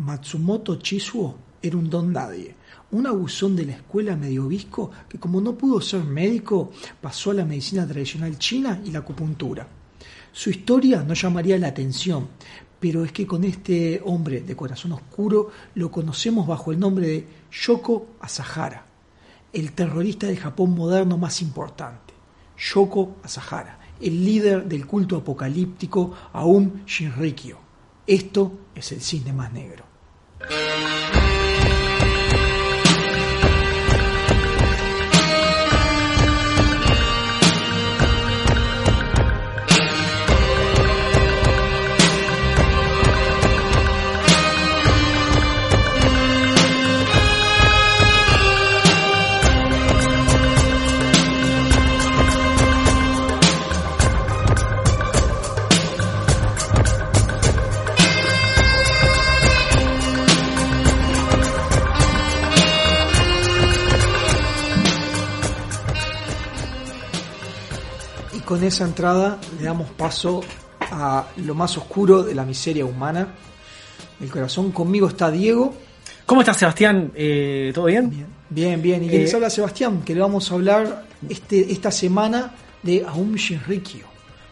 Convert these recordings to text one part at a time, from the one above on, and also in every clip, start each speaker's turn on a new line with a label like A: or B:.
A: Matsumoto Chisuo era un don nadie, un abusón de la escuela mediovisco que como no pudo ser médico, pasó a la medicina tradicional china y la acupuntura. Su historia no llamaría la atención, pero es que con este hombre de corazón oscuro lo conocemos bajo el nombre de Yoko Asahara, el terrorista del Japón moderno más importante. Yoko Asahara, el líder del culto apocalíptico Aum Shinrikyo. Esto es el cisne más negro. Con esa entrada le damos paso a lo más oscuro de la miseria humana. El corazón conmigo está Diego.
B: ¿Cómo estás, Sebastián? Eh, ¿Todo bien?
A: Bien, bien. bien. Y eh, les habla Sebastián, que le vamos a hablar este, esta semana de Aum Shinrikyo.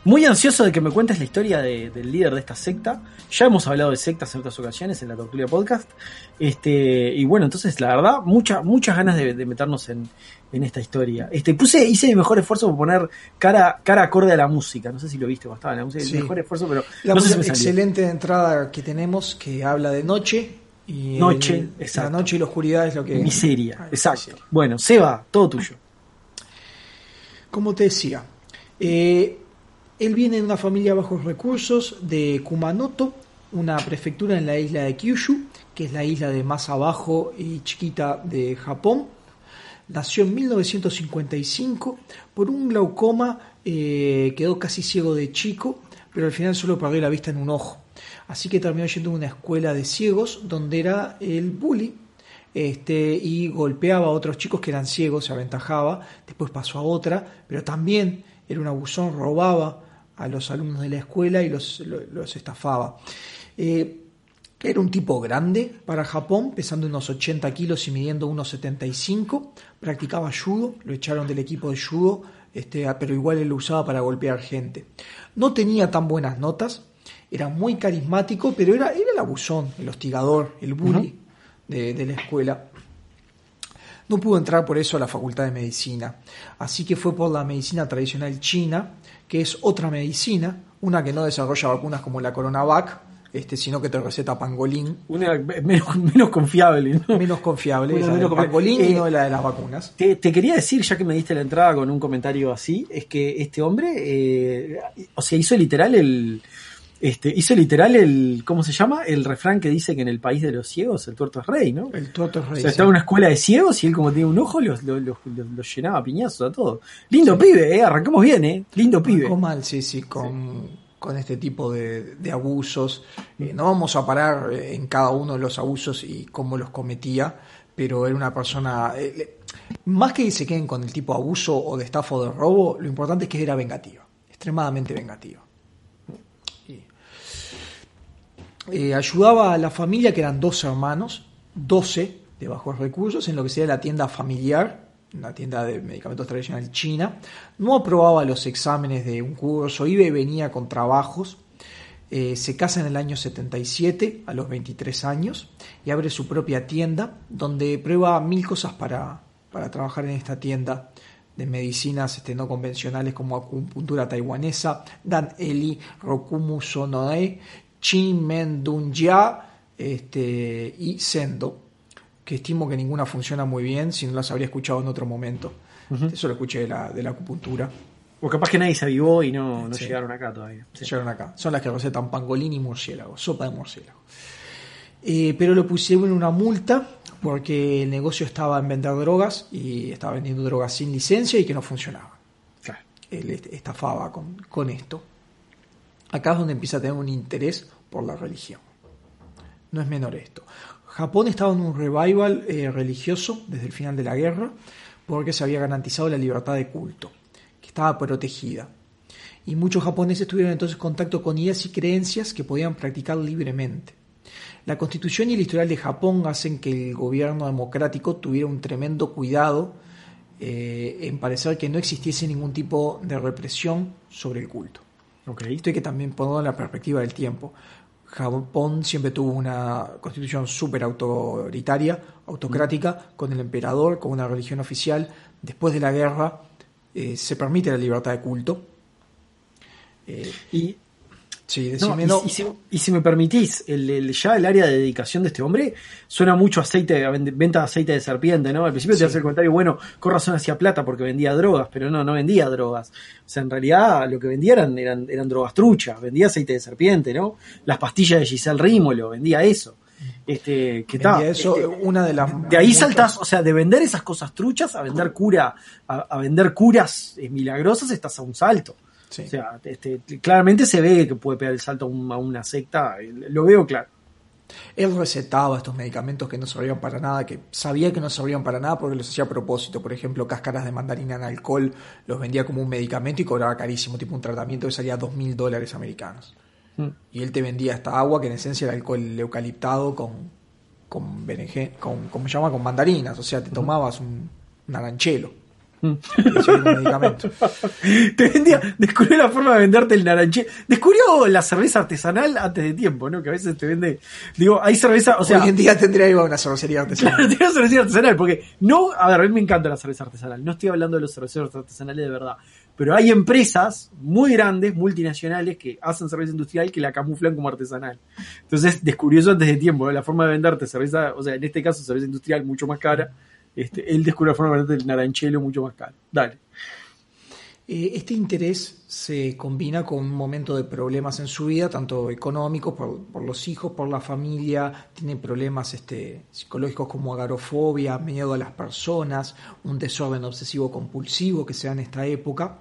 B: Muy ansioso de que me cuentes la historia del líder de esta secta. Ya hemos hablado de sectas en otras ocasiones en la Tortulia Podcast. Este, y bueno, entonces la verdad, muchas muchas ganas de meternos en, en esta historia. Este, puse, hice mi mejor esfuerzo por poner cara, cara acorde a la música. No sé si lo viste cuando estaba en la música. Mi mejor esfuerzo, pero
A: la no excelente entrada que tenemos que habla de noche. Y
B: noche,
A: La noche y la oscuridad es lo que.
B: Miseria, ah, exacto. Bueno, Seba, todo tuyo.
A: Como te decía, eh, él viene de una familia bajos recursos de Kumanoto, una prefectura en la isla de Kyushu, que es la isla de más abajo y chiquita de Japón Nació en 1955 por un glaucoma, eh, quedó casi ciego de chico, pero al final solo perdió la vista en un ojo. Así que terminó yendo a una escuela de ciegos donde era el bully este, y golpeaba a otros chicos que eran ciegos, se aventajaba. Después pasó a otra, pero también era un abusón, robaba a los alumnos de la escuela y los, los, estafaba. Eh, era un tipo grande para Japón, pesando unos 80 kilos y midiendo unos 75. Practicaba judo, lo echaron del equipo de judo, este, pero igual él lo usaba para golpear gente. No tenía tan buenas notas, era muy carismático, pero era, era el abusón, el hostigador, el bully de, de la escuela. No pudo entrar por eso a la facultad de medicina, así que fue por la medicina tradicional china, que es otra medicina, una que no desarrolla vacunas como la Coronavac, este, sino que te receta pangolín.
B: Una menos, confiable,
A: Menos confiable, pangolín y no la de las vacunas.
B: Te, quería decir, ya que me diste la entrada con un comentario así, es que este hombre, eh, o sea, hizo literal el. Este, hizo literal el, ¿cómo se llama? El refrán que dice que en el país de los ciegos el tuerto es rey, ¿no?
A: El tuerto es rey.
B: O sea, estaba en una escuela de ciegos y él como tiene un ojo los, los, llenaba a piñazos a todos. Lindo pibe, eh, arrancamos bien, eh. Lindo pibe.
A: mal, sí, sí, con con este tipo de, abusos. Eh, no vamos a parar eh, en cada uno de los abusos y cómo los cometía, pero era una persona... Eh, más que se queden con el tipo de abuso o de estafa o de robo, lo importante es que era vengativa, extremadamente vengativa. ayudaba a la familia, que eran dos hermanos, 12 de bajos recursos, en lo que sería la tienda familiar, una tienda de medicamentos tradicional china, no aprobaba los exámenes de un curso, iba y venía con trabajos, eh, se casa en el año 77, a los 23 años, y abre su propia tienda, donde prueba mil cosas para, para trabajar en esta tienda de medicinas este, no convencionales como acupuntura taiwanesa, Dan Eli, Rokumu Sonoe, Chin Men este, y Sendo que estimo que ninguna funciona muy bien si no las habría escuchado en otro momento. Eso lo escuché de la, de la acupuntura.
B: O capaz que nadie se avivó y no, no llegaron acá todavía.
A: Llegaron acá. Son las que recetan pangolín y murciélago, sopa de murciélago. Eh, pero lo pusieron una multa porque el negocio estaba en vender drogas y estaba vendiendo drogas sin licencia y que no funcionaba. Claro. Él estafaba con, con esto. Acá es donde empieza a tener un interés por la religión. No es menor esto. Japón estaba en un revival eh, religioso desde el final de la guerra porque se había garantizado la libertad de culto, que estaba protegida. Y muchos japoneses tuvieron entonces contacto con ideas y creencias que podían practicar libremente. La constitución y el historial de Japón hacen que el gobierno democrático tuviera un tremendo cuidado eh, en parecer que no existiese ningún tipo de represión sobre el culto.
B: Okay.
A: Esto hay que también ponerlo en la perspectiva del tiempo. Japón siempre tuvo una constitución súper autoritaria, autocrática, con el emperador, con una religión oficial. Después de la guerra eh, se permite la libertad de culto.
B: Eh, y
A: Sí,
B: no,
A: decime,
B: y, si, y si me permitís, el, el- ya el área de dedicación de este hombre suena mucho aceite, a venta de aceite de serpiente, ¿no? Al principio te hace el comentario, bueno, con razón hacía plata porque vendía drogas, pero no, no vendía drogas. O sea, en realidad lo que vendía eran, eran, eran drogas truchas, vendía aceite de serpiente, ¿no? Las pastillas de Giselle Rímolo, vendía eso. Este, que
A: Vendía eso,
B: este,
A: una de las.
B: de ahí
A: muchas-
B: saltás, o sea, de vender esas cosas truchas a vender cura, a, a vender curas eh, milagrosas, estás a un salto.
A: Sí.
B: O sea, este, claramente se ve que puede pegar el salto a, un- a una secta, eh, lo veo claro.
A: Él recetaba estos medicamentos que no servían para nada, que sabía que no servían para nada porque los hacía a propósito. Por ejemplo, cáscaras de mandarina en alcohol los vendía como un medicamento y cobraba carísimo, tipo un tratamiento que salía dos mil dólares americanos.
B: Mm.
A: Y él te vendía esta agua que en esencia era alcohol eucaliptado con, con con, ¿cómo se llama? Con mandarinas. O sea, te tomabas un naranchelo.
B: Mm.
A: Y eso era un medicamento.
B: Te vendía, descubrió la forma de venderte el naranché. Descubrió la cerveza artesanal antes de tiempo, ¿no? Que a veces te vende. Digo, hay cerveza, o sea.
A: Hoy en día tendría una cervecería artesanal.
B: Claro, tiene cerveza artesanal, porque no, a ver, a mí me encanta la cerveza artesanal, no estoy hablando de los cerveceros artesanales de verdad, pero hay empresas muy grandes, multinacionales, que hacen cerveza industrial que la camuflan como artesanal. Entonces descubrió eso antes de tiempo, ¿no? la forma de venderte cerveza, o sea, en este caso cerveza industrial mucho más cara, este, él descubrió la forma de venderte el naranchelo mucho más caro. Dale.
A: Eh, Este interés se combina con un momento de problemas en su vida, tanto económicos, por, por los hijos, por la familia, tiene problemas este, psicológicos como agarofobia, miedo a las personas, un desorden obsesivo compulsivo que se da en esta época.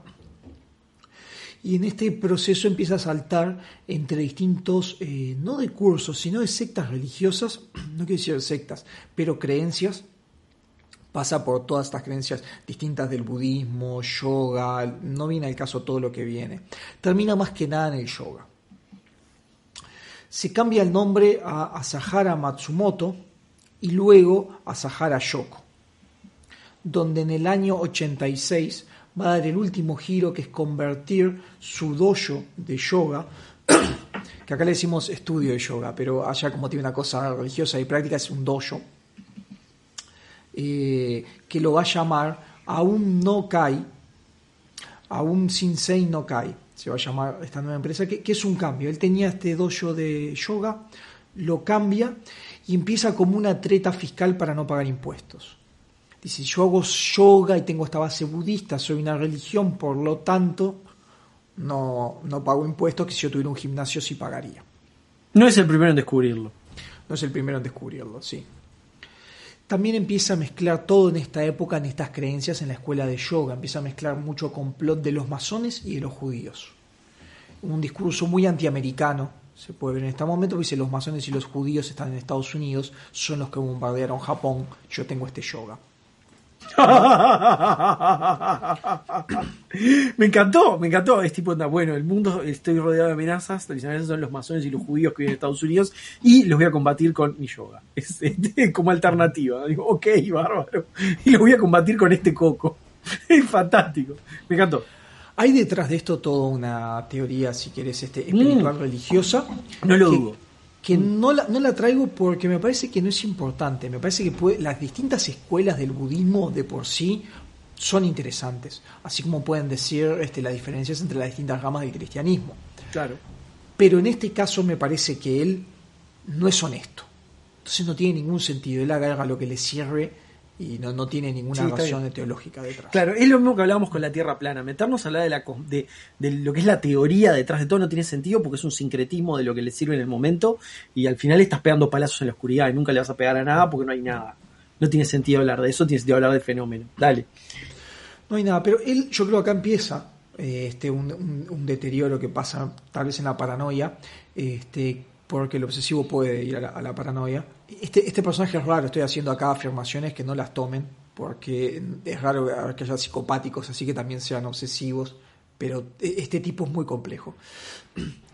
A: Y en este proceso empieza a saltar entre distintos, eh, no de cursos, sino de sectas religiosas, no quiero decir sectas, pero creencias pasa por todas estas creencias distintas del budismo, yoga, no viene al caso todo lo que viene. Termina más que nada en el yoga. Se cambia el nombre a Asahara Matsumoto y luego a Asahara Yoko, donde en el año 86 va a dar el último giro que es convertir su dojo de yoga, que acá le decimos estudio de yoga, pero allá como tiene una cosa religiosa y práctica es un dojo, eh, que lo va a llamar a un no kai, a un Shinsei no kai, se va a llamar esta nueva empresa, que, que es un cambio. Él tenía este dojo de yoga, lo cambia y empieza como una treta fiscal para no pagar impuestos. Dice, yo hago yoga y tengo esta base budista, soy una religión, por lo tanto, no, no pago impuestos, que si yo tuviera un gimnasio sí pagaría.
B: No es el primero en descubrirlo.
A: No es el primero en descubrirlo, sí. También empieza a mezclar todo en esta época, en estas creencias en la escuela de yoga. Empieza a mezclar mucho complot de los masones y de los judíos. Un discurso muy antiamericano, se puede ver en este momento, porque dice los masones y los judíos están en Estados Unidos, son los que bombardearon Japón, yo tengo este yoga.
B: Me encantó, me encantó. Es tipo, bueno, el mundo, estoy rodeado de amenazas. Las amenazas son los masones y los judíos que viven en Estados Unidos y los voy a combatir con mi yoga. Es, este, como alternativa. Digo, ok, bárbaro. Y los voy a combatir con este coco. Es fantástico. Me encantó.
A: Hay detrás de esto toda una teoría, si querés, este, espiritual
B: Mm.
A: religiosa.
B: No lo
A: que-
B: dudo.
A: Que no la, no la traigo porque me parece que no es importante. Me parece que puede- las distintas escuelas del budismo de por sí son interesantes, así como pueden decir este, las diferencias entre las distintas ramas del cristianismo.
B: Claro.
A: Pero en este caso me parece que él no es honesto. Entonces no tiene ningún sentido. Él haga lo que le sirve y no, no tiene ninguna
B: Sí,
A: razón teológica detrás.
B: Claro, es lo mismo que hablábamos con la Tierra plana. Meternos a hablar de, la, de, de lo que es la teoría detrás de todo no tiene sentido porque es un sincretismo de lo que le sirve en el momento y al final estás pegando palazos en la oscuridad y nunca le vas a pegar a nada porque no hay nada. No tiene sentido hablar de eso, tiene sentido hablar del fenómeno. Dale.
A: No hay nada, pero él, yo creo que acá empieza eh, este, un, un- un deterioro que pasa tal vez en la paranoia, este, porque el obsesivo puede ir a la, a la paranoia. Este, este personaje es raro, estoy haciendo acá afirmaciones que no las tomen, porque es raro que haya psicopáticos, así que también sean obsesivos, pero este tipo es muy complejo.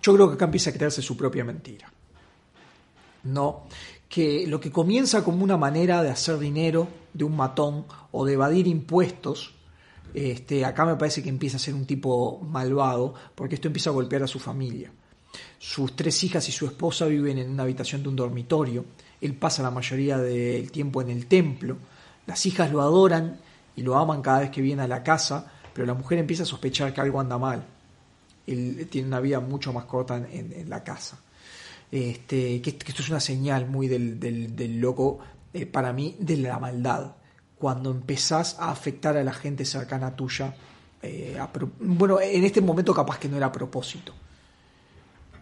A: Yo creo que acá empieza a crearse su propia mentira. ¿no? Que lo que comienza como una manera de hacer dinero de un matón o de evadir impuestos, este, acá me parece que empieza a ser un tipo malvado, porque esto empieza a golpear a su familia. Sus tres hijas y su esposa viven en una habitación de un dormitorio. Él pasa la mayoría del tiempo en el templo. Las hijas lo adoran y lo aman cada vez que viene a la casa, pero la mujer empieza a sospechar que algo anda mal. Él tiene una vida mucho más corta en, la casa. Este, esto es una señal muy del, loco, eh, para mí, de la maldad. Cuando empezás a afectar a la gente cercana tuya, eh, bueno, en este momento capaz que no era a propósito,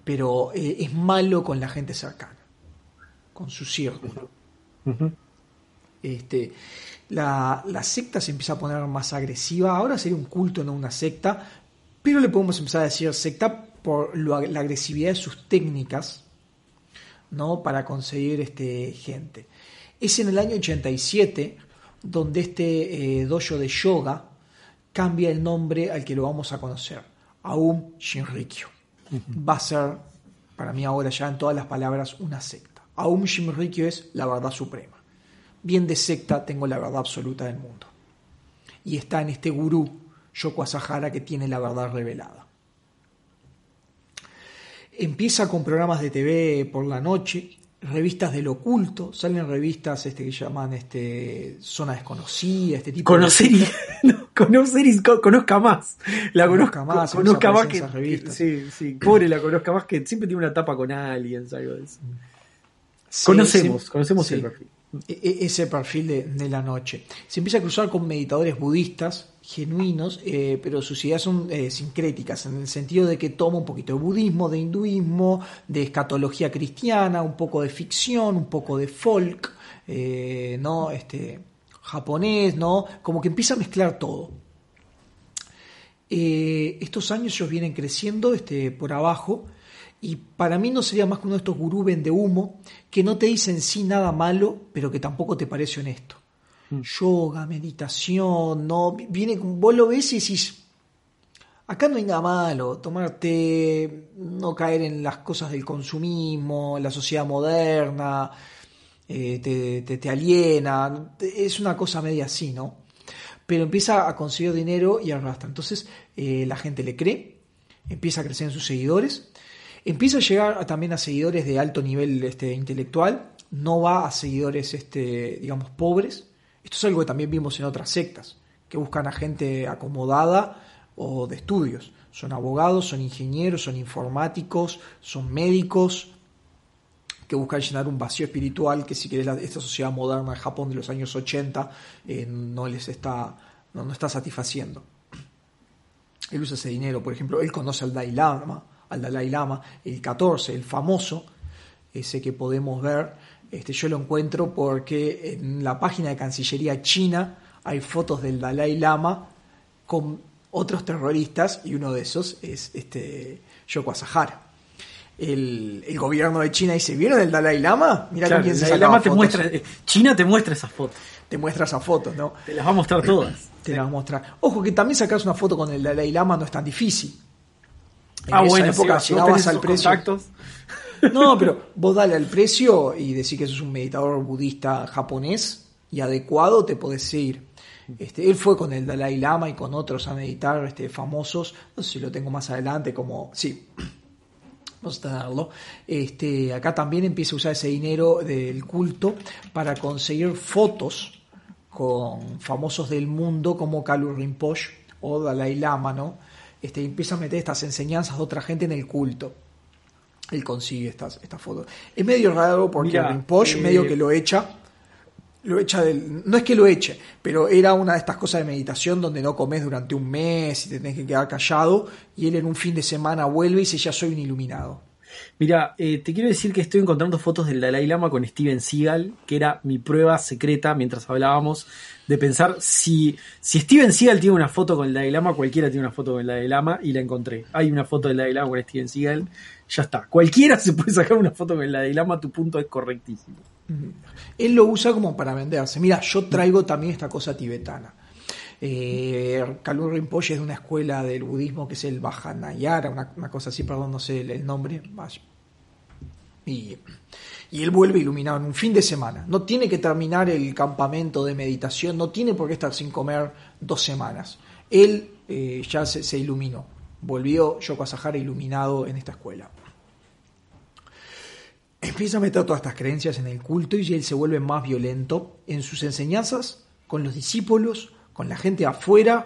A: pero eh, es malo con la gente cercana, con su círculo. este, la, secta se empieza a poner más agresiva. Ahora sería un culto, no una secta, pero le podemos empezar a decir secta por la agresividad de sus técnicas ¿no? para conseguir este, gente. Es en el año 87 donde este eh, dojo de yoga cambia el nombre al que lo vamos a conocer, Aum Shinrikyo. Va a ser, para mí ahora ya en todas las palabras, una secta. Aum Shinrikyo es la verdad suprema bien de secta tengo la verdad absoluta del mundo. Y está en este gurú, Yoko Asahara, que tiene la verdad revelada. Empieza con programas de TV por la noche, revistas del oculto, salen revistas este, que llaman este, Zona Desconocida, este tipo
B: conocer
A: de...
B: Y, conocer y conozca más. La conozca, más. Conozca más que... Sí, sí, pobre la conozca más que siempre tiene una tapa con aliens, algo de eso. Conocemos, conocemos el perfil.
A: E, e, ese perfil de, la noche. Se empieza a cruzar con meditadores budistas genuinos, eh, pero sus ideas son eh, sincréticas, en el sentido de que toma un poquito de budismo, de hinduismo, de escatología cristiana, un poco de ficción, un poco de folk, eh, ¿no? este, japonés, ¿no? como que empieza a mezclar todo. estos años ellos vienen creciendo este, por abajo y para mí no sería más que uno de estos gurú de humo que no te dicen sí nada malo, pero que tampoco te parece honesto. Mm. Yoga, meditación, no. Viene, vos lo ves y decís, acá no hay nada malo, tomarte, no caer en las cosas del consumismo, la sociedad moderna, eh, te, te, aliena, es una cosa media así, ¿no? Pero empieza a conseguir dinero y arrastra. Entonces eh, la gente le cree, empieza a crecer en sus seguidores Empieza a llegar también a seguidores de alto nivel este, intelectual, no va a seguidores, este, digamos, pobres. Esto es algo que también vimos en otras sectas, que buscan a gente acomodada o de estudios. Son abogados, son ingenieros, son informáticos, son médicos, que buscan llenar un vacío espiritual que si querés esta sociedad moderna de Japón de los años 80 eh, no les está, no, no está satisfaciendo. Él usa ese dinero, por ejemplo, él conoce al Dalai Lama, al Dalai Lama, el 14, el famoso, ese que podemos ver, este, yo lo encuentro porque en la página de Cancillería China hay fotos del Dalai Lama con otros terroristas y uno de esos es este, Yoko Asahara. El, gobierno de China dice, ¿vieron el Dalai Lama?
B: Mira quién se Dalai Lama te muestra, eh, China te muestra esas fotos.
A: Te muestra esas fotos, ¿no?
B: Te las va a mostrar todas.
A: Te las va a mostrar. Ojo que también sacarse una foto con el Dalai Lama no es tan difícil
B: ah, bueno, época llegabas al precio.
A: No, pero vos dale al precio y decir que sos un meditador budista japonés y adecuado, te podés ir. Este, él fue con el Dalai Lama y con otros a meditar este, famosos. No sé si lo tengo más adelante, como. Sí, vamos a tenerlo. Este, acá también empieza a usar ese dinero del culto para conseguir fotos con famosos del mundo como Kalu Rinpoche o Dalai Lama, ¿no? Este, empieza a meter estas enseñanzas de otra gente en el culto. Él consigue estas, estas fotos. Es medio raro porque Rinpoche eh, medio que lo echa. Lo echa del. No es que lo eche, pero era una de estas cosas de meditación donde no comes durante un mes y te tenés que quedar callado. Y él en un fin de semana vuelve y dice: Ya soy un iluminado.
B: Mira, eh, te quiero decir que estoy encontrando fotos del Dalai Lama con Steven Seagal, que era mi prueba secreta mientras hablábamos de pensar si, si Steven Seagal tiene una foto con el Dalai Lama, cualquiera tiene una foto con el Dalai Lama y la encontré. Hay una foto del Dalai Lama con Steven Seagal, ya está. Cualquiera se puede sacar una foto con el Dalai Lama, tu punto es correctísimo.
A: Él lo usa como para venderse. Mira, yo traigo también esta cosa tibetana. Eh, Kalur Rinpoche es de una escuela del budismo que es el Bajanayara, una, una cosa así, perdón, no sé el, nombre. Y, y él vuelve iluminado en un fin de semana. No tiene que terminar el campamento de meditación, no tiene por qué estar sin comer dos semanas. Él eh, ya se, se iluminó. Volvió Yoko Asahara iluminado en esta escuela empieza a meter todas estas creencias en el culto y él se vuelve más violento en sus enseñanzas con los discípulos, con la gente afuera,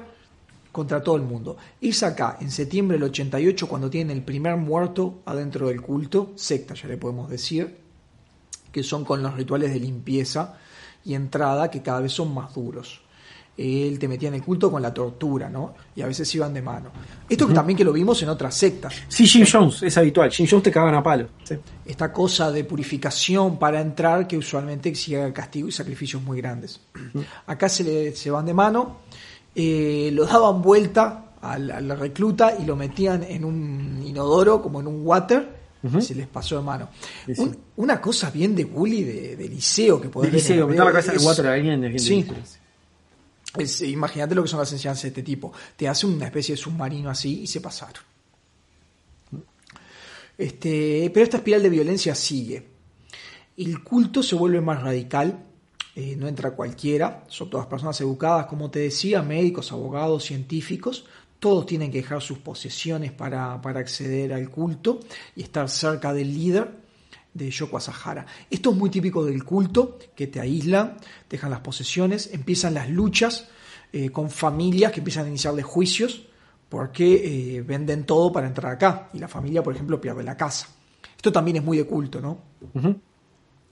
A: contra todo el mundo. Es acá, en septiembre del 88, cuando tienen el primer muerto adentro del culto, secta ya le podemos decir, que son con los rituales de limpieza y entrada que cada vez son más duros él te metía en el culto con la tortura, ¿no? Y a veces iban de mano. Esto también que lo vimos en otras sectas.
B: Sí, Jim Jones, es habitual. Jim Jones te cagan a palo.
A: Esta cosa de purificación para entrar que usualmente exige castigo y sacrificios muy grandes. Acá se, le, se van de mano, eh, lo daban vuelta al, recluta y lo metían en un inodoro, como en un water, se les pasó de mano. una cosa bien de bully de, liceo que podés
B: de liceo, meter la cabeza en el water a alguien es bien sí
A: imagínate lo que son las enseñanzas de este tipo. Te hace una especie de submarino así y se pasaron. Este, pero esta espiral de violencia sigue. El culto se vuelve más radical, eh, no entra cualquiera, son todas personas educadas, como te decía, médicos, abogados, científicos, todos tienen que dejar sus posesiones para, para acceder al culto y estar cerca del líder de Yoko Asahara. Esto es muy típico del culto, que te aíslan, dejan las posesiones, empiezan las luchas eh, con familias que empiezan a iniciarle juicios porque eh, venden todo para entrar acá y la familia, por ejemplo, pierde la casa. Esto también es muy de culto, ¿no?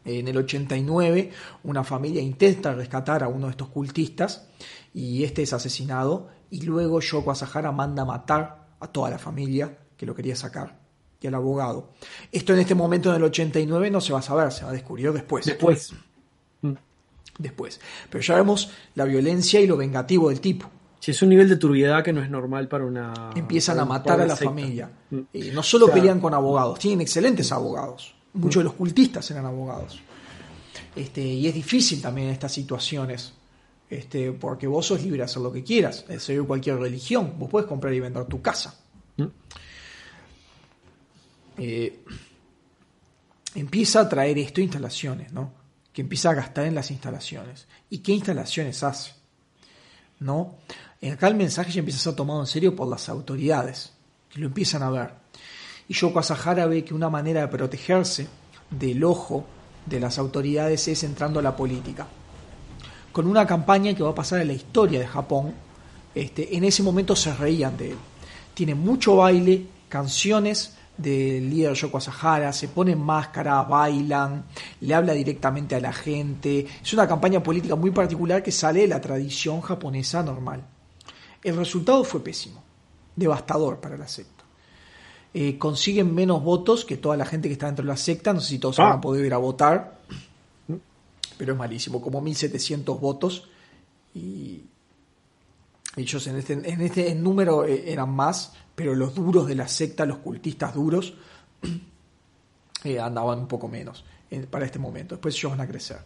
A: En el 89 una familia intenta rescatar a uno de estos cultistas y este es asesinado y luego Yoko Asahara manda matar a toda la familia que lo quería sacar y al abogado. Esto en este momento en el 89 no se va a saber, se va a descubrir después.
B: Después.
A: Mm. Después. Pero ya vemos la violencia y lo vengativo del tipo.
B: Sí, es un nivel de turbiedad que no es normal para una.
A: Empiezan a matar a la familia. Mm. Y no solo pelean con abogados, tienen excelentes abogados. Muchos de los cultistas eran abogados. Este, y es difícil también en estas situaciones. Este, porque vos sos libre de hacer lo que quieras, de seguir cualquier religión. Vos puedes comprar y vender tu casa. Eh, empieza a traer esto instalaciones, ¿no? Que empieza a gastar en las instalaciones. ¿Y qué instalaciones hace? ¿No? Acá el mensaje ya empieza a ser tomado en serio por las autoridades, que lo empiezan a ver. Y Yoko Asahara ve que una manera de protegerse del ojo de las autoridades es entrando a la política. Con una campaña que va a pasar en la historia de Japón, este, en ese momento se reían de él. Tiene mucho baile, canciones del líder Yoko Asahara, se ponen máscara, bailan, le habla directamente a la gente. Es una campaña política muy particular que sale de la tradición japonesa normal. El resultado fue pésimo, devastador para la secta. Eh, consiguen menos votos que toda la gente que está dentro de la secta, no sé si todos van a ah. poder ir a votar, pero es malísimo, como 1700 votos y ellos en este, en este número eh, eran más, pero los duros de la secta, los cultistas duros, eh, andaban un poco menos para este momento. Después ellos van a crecer.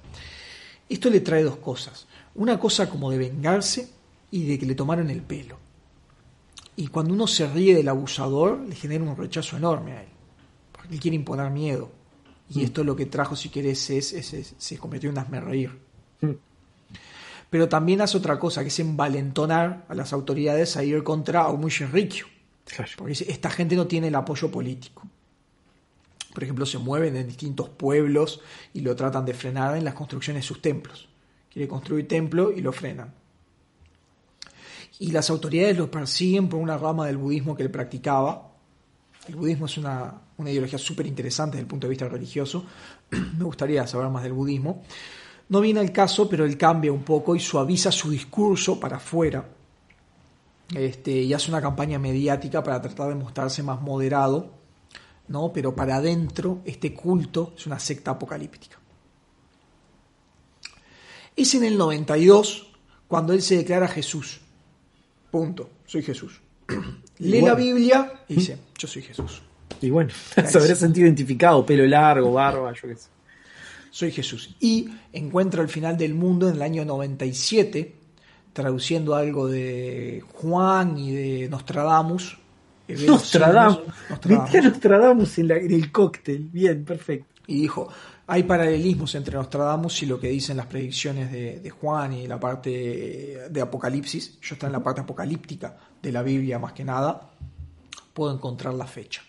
A: Esto le trae dos cosas. Una cosa como de vengarse y de que le tomaron el pelo. Y cuando uno se ríe del abusador, le genera un rechazo enorme a él. Porque él quiere imponer miedo. Y mm. esto lo que trajo, si querés, es, se convirtió en hazme reír. Mm. Pero también hace otra cosa, que es envalentonar a las autoridades a ir contra Aomu Shinrikyo porque esta gente no tiene el apoyo político. Por ejemplo, se mueven en distintos pueblos y lo tratan de frenar en las construcciones de sus templos. Quiere construir templo y lo frenan. Y las autoridades lo persiguen por una rama del budismo que él practicaba. El budismo es una, una ideología súper interesante desde el punto de vista religioso. Me gustaría saber más del budismo. No viene al caso, pero él cambia un poco y suaviza su discurso para afuera este, y hace una campaña mediática para tratar de mostrarse más moderado, ¿no? pero para adentro este culto es una secta apocalíptica. Es en el 92 cuando él se declara Jesús. Punto, soy Jesús. Lee la Biblia y dice, yo soy Jesús.
B: Y bueno, se habría sentido identificado, pelo largo, barba, yo qué sé.
A: Soy Jesús. Y encuentra el final del mundo en el año 97 traduciendo algo de Juan y de Nostradamus, eh,
B: Nostradamus. Metí a Nostradamus en, la- en el cóctel. Bien, perfecto.
A: Y dijo, hay paralelismos entre Nostradamus y lo que dicen las predicciones de, de Juan y la parte de Apocalipsis. Yo estoy en la parte apocalíptica de la Biblia más que nada. Puedo encontrar la fecha.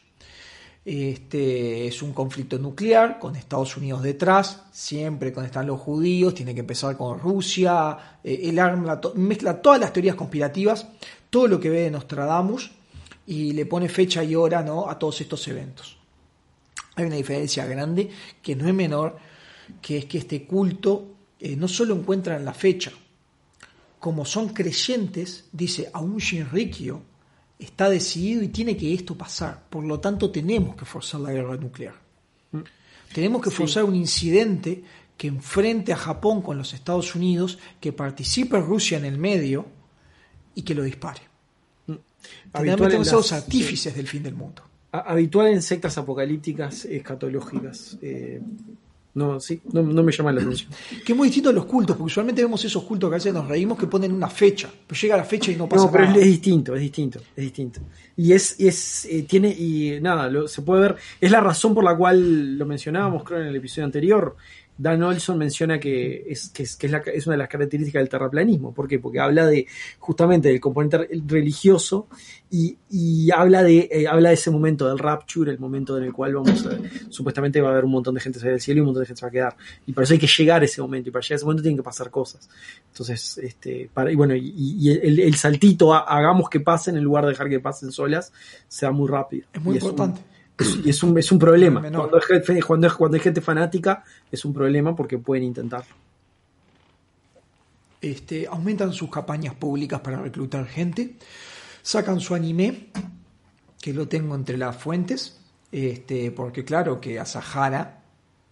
A: Este es un conflicto nuclear con Estados Unidos detrás, siempre cuando están los judíos, tiene que empezar con Rusia, eh, arma mezcla todas las teorías conspirativas, todo lo que ve de Nostradamus y le pone fecha y hora ¿no? a todos estos eventos. Hay una diferencia grande que no es menor, que es que este culto eh, no solo encuentra en la fecha, como son creyentes, dice, a un Shinrikyo está decidido y tiene que esto pasar. Por lo tanto, tenemos que forzar la guerra nuclear. Tenemos que forzar un incidente que enfrente a Japón con los Estados Unidos, que participe Rusia en el medio y que lo dispare.
B: Habitual
A: Tenemos
B: en
A: que ser los artífices del fin del mundo.
B: Habitual en sectas apocalípticas escatológicas. Eh, no, sí, no, no me llama la atención.
A: Que es muy distinto a los cultos, porque usualmente vemos esos cultos que a veces nos reímos que ponen una fecha, pero llega la fecha y no pasa
B: No, pero es,
A: nada.
B: es distinto, es distinto, es distinto. Y es, es eh, tiene, y nada, lo- se puede ver, es la razón por la cual lo mencionábamos, creo, en el episodio anterior. Dan Olson menciona que es, que es, que es, la- es una de las características del terraplanismo. ¿Por qué? Porque habla de justamente del componente religioso y, y habla de eh, habla de ese momento del rapture, el momento en el cual vamos a, supuestamente va a haber un montón de gente salir del cielo y un montón de gente se va a quedar. Y para eso hay que llegar a ese momento, y para llegar a ese momento tienen que pasar cosas. Entonces, este, para, y bueno, y, y el, el saltito a hagamos que pasen en lugar de dejar que pasen solas, se da muy rápido.
A: Es muy
B: Y
A: importante.
B: Es un, es un problema.
A: Menor.
B: Cuando, es cuando, es, cuando hay gente fanática, es un problema porque pueden intentarlo.
A: este, aumentan sus campañas públicas para reclutar gente, sacan su anime, que lo tengo entre las fuentes, este, porque claro que Asahara,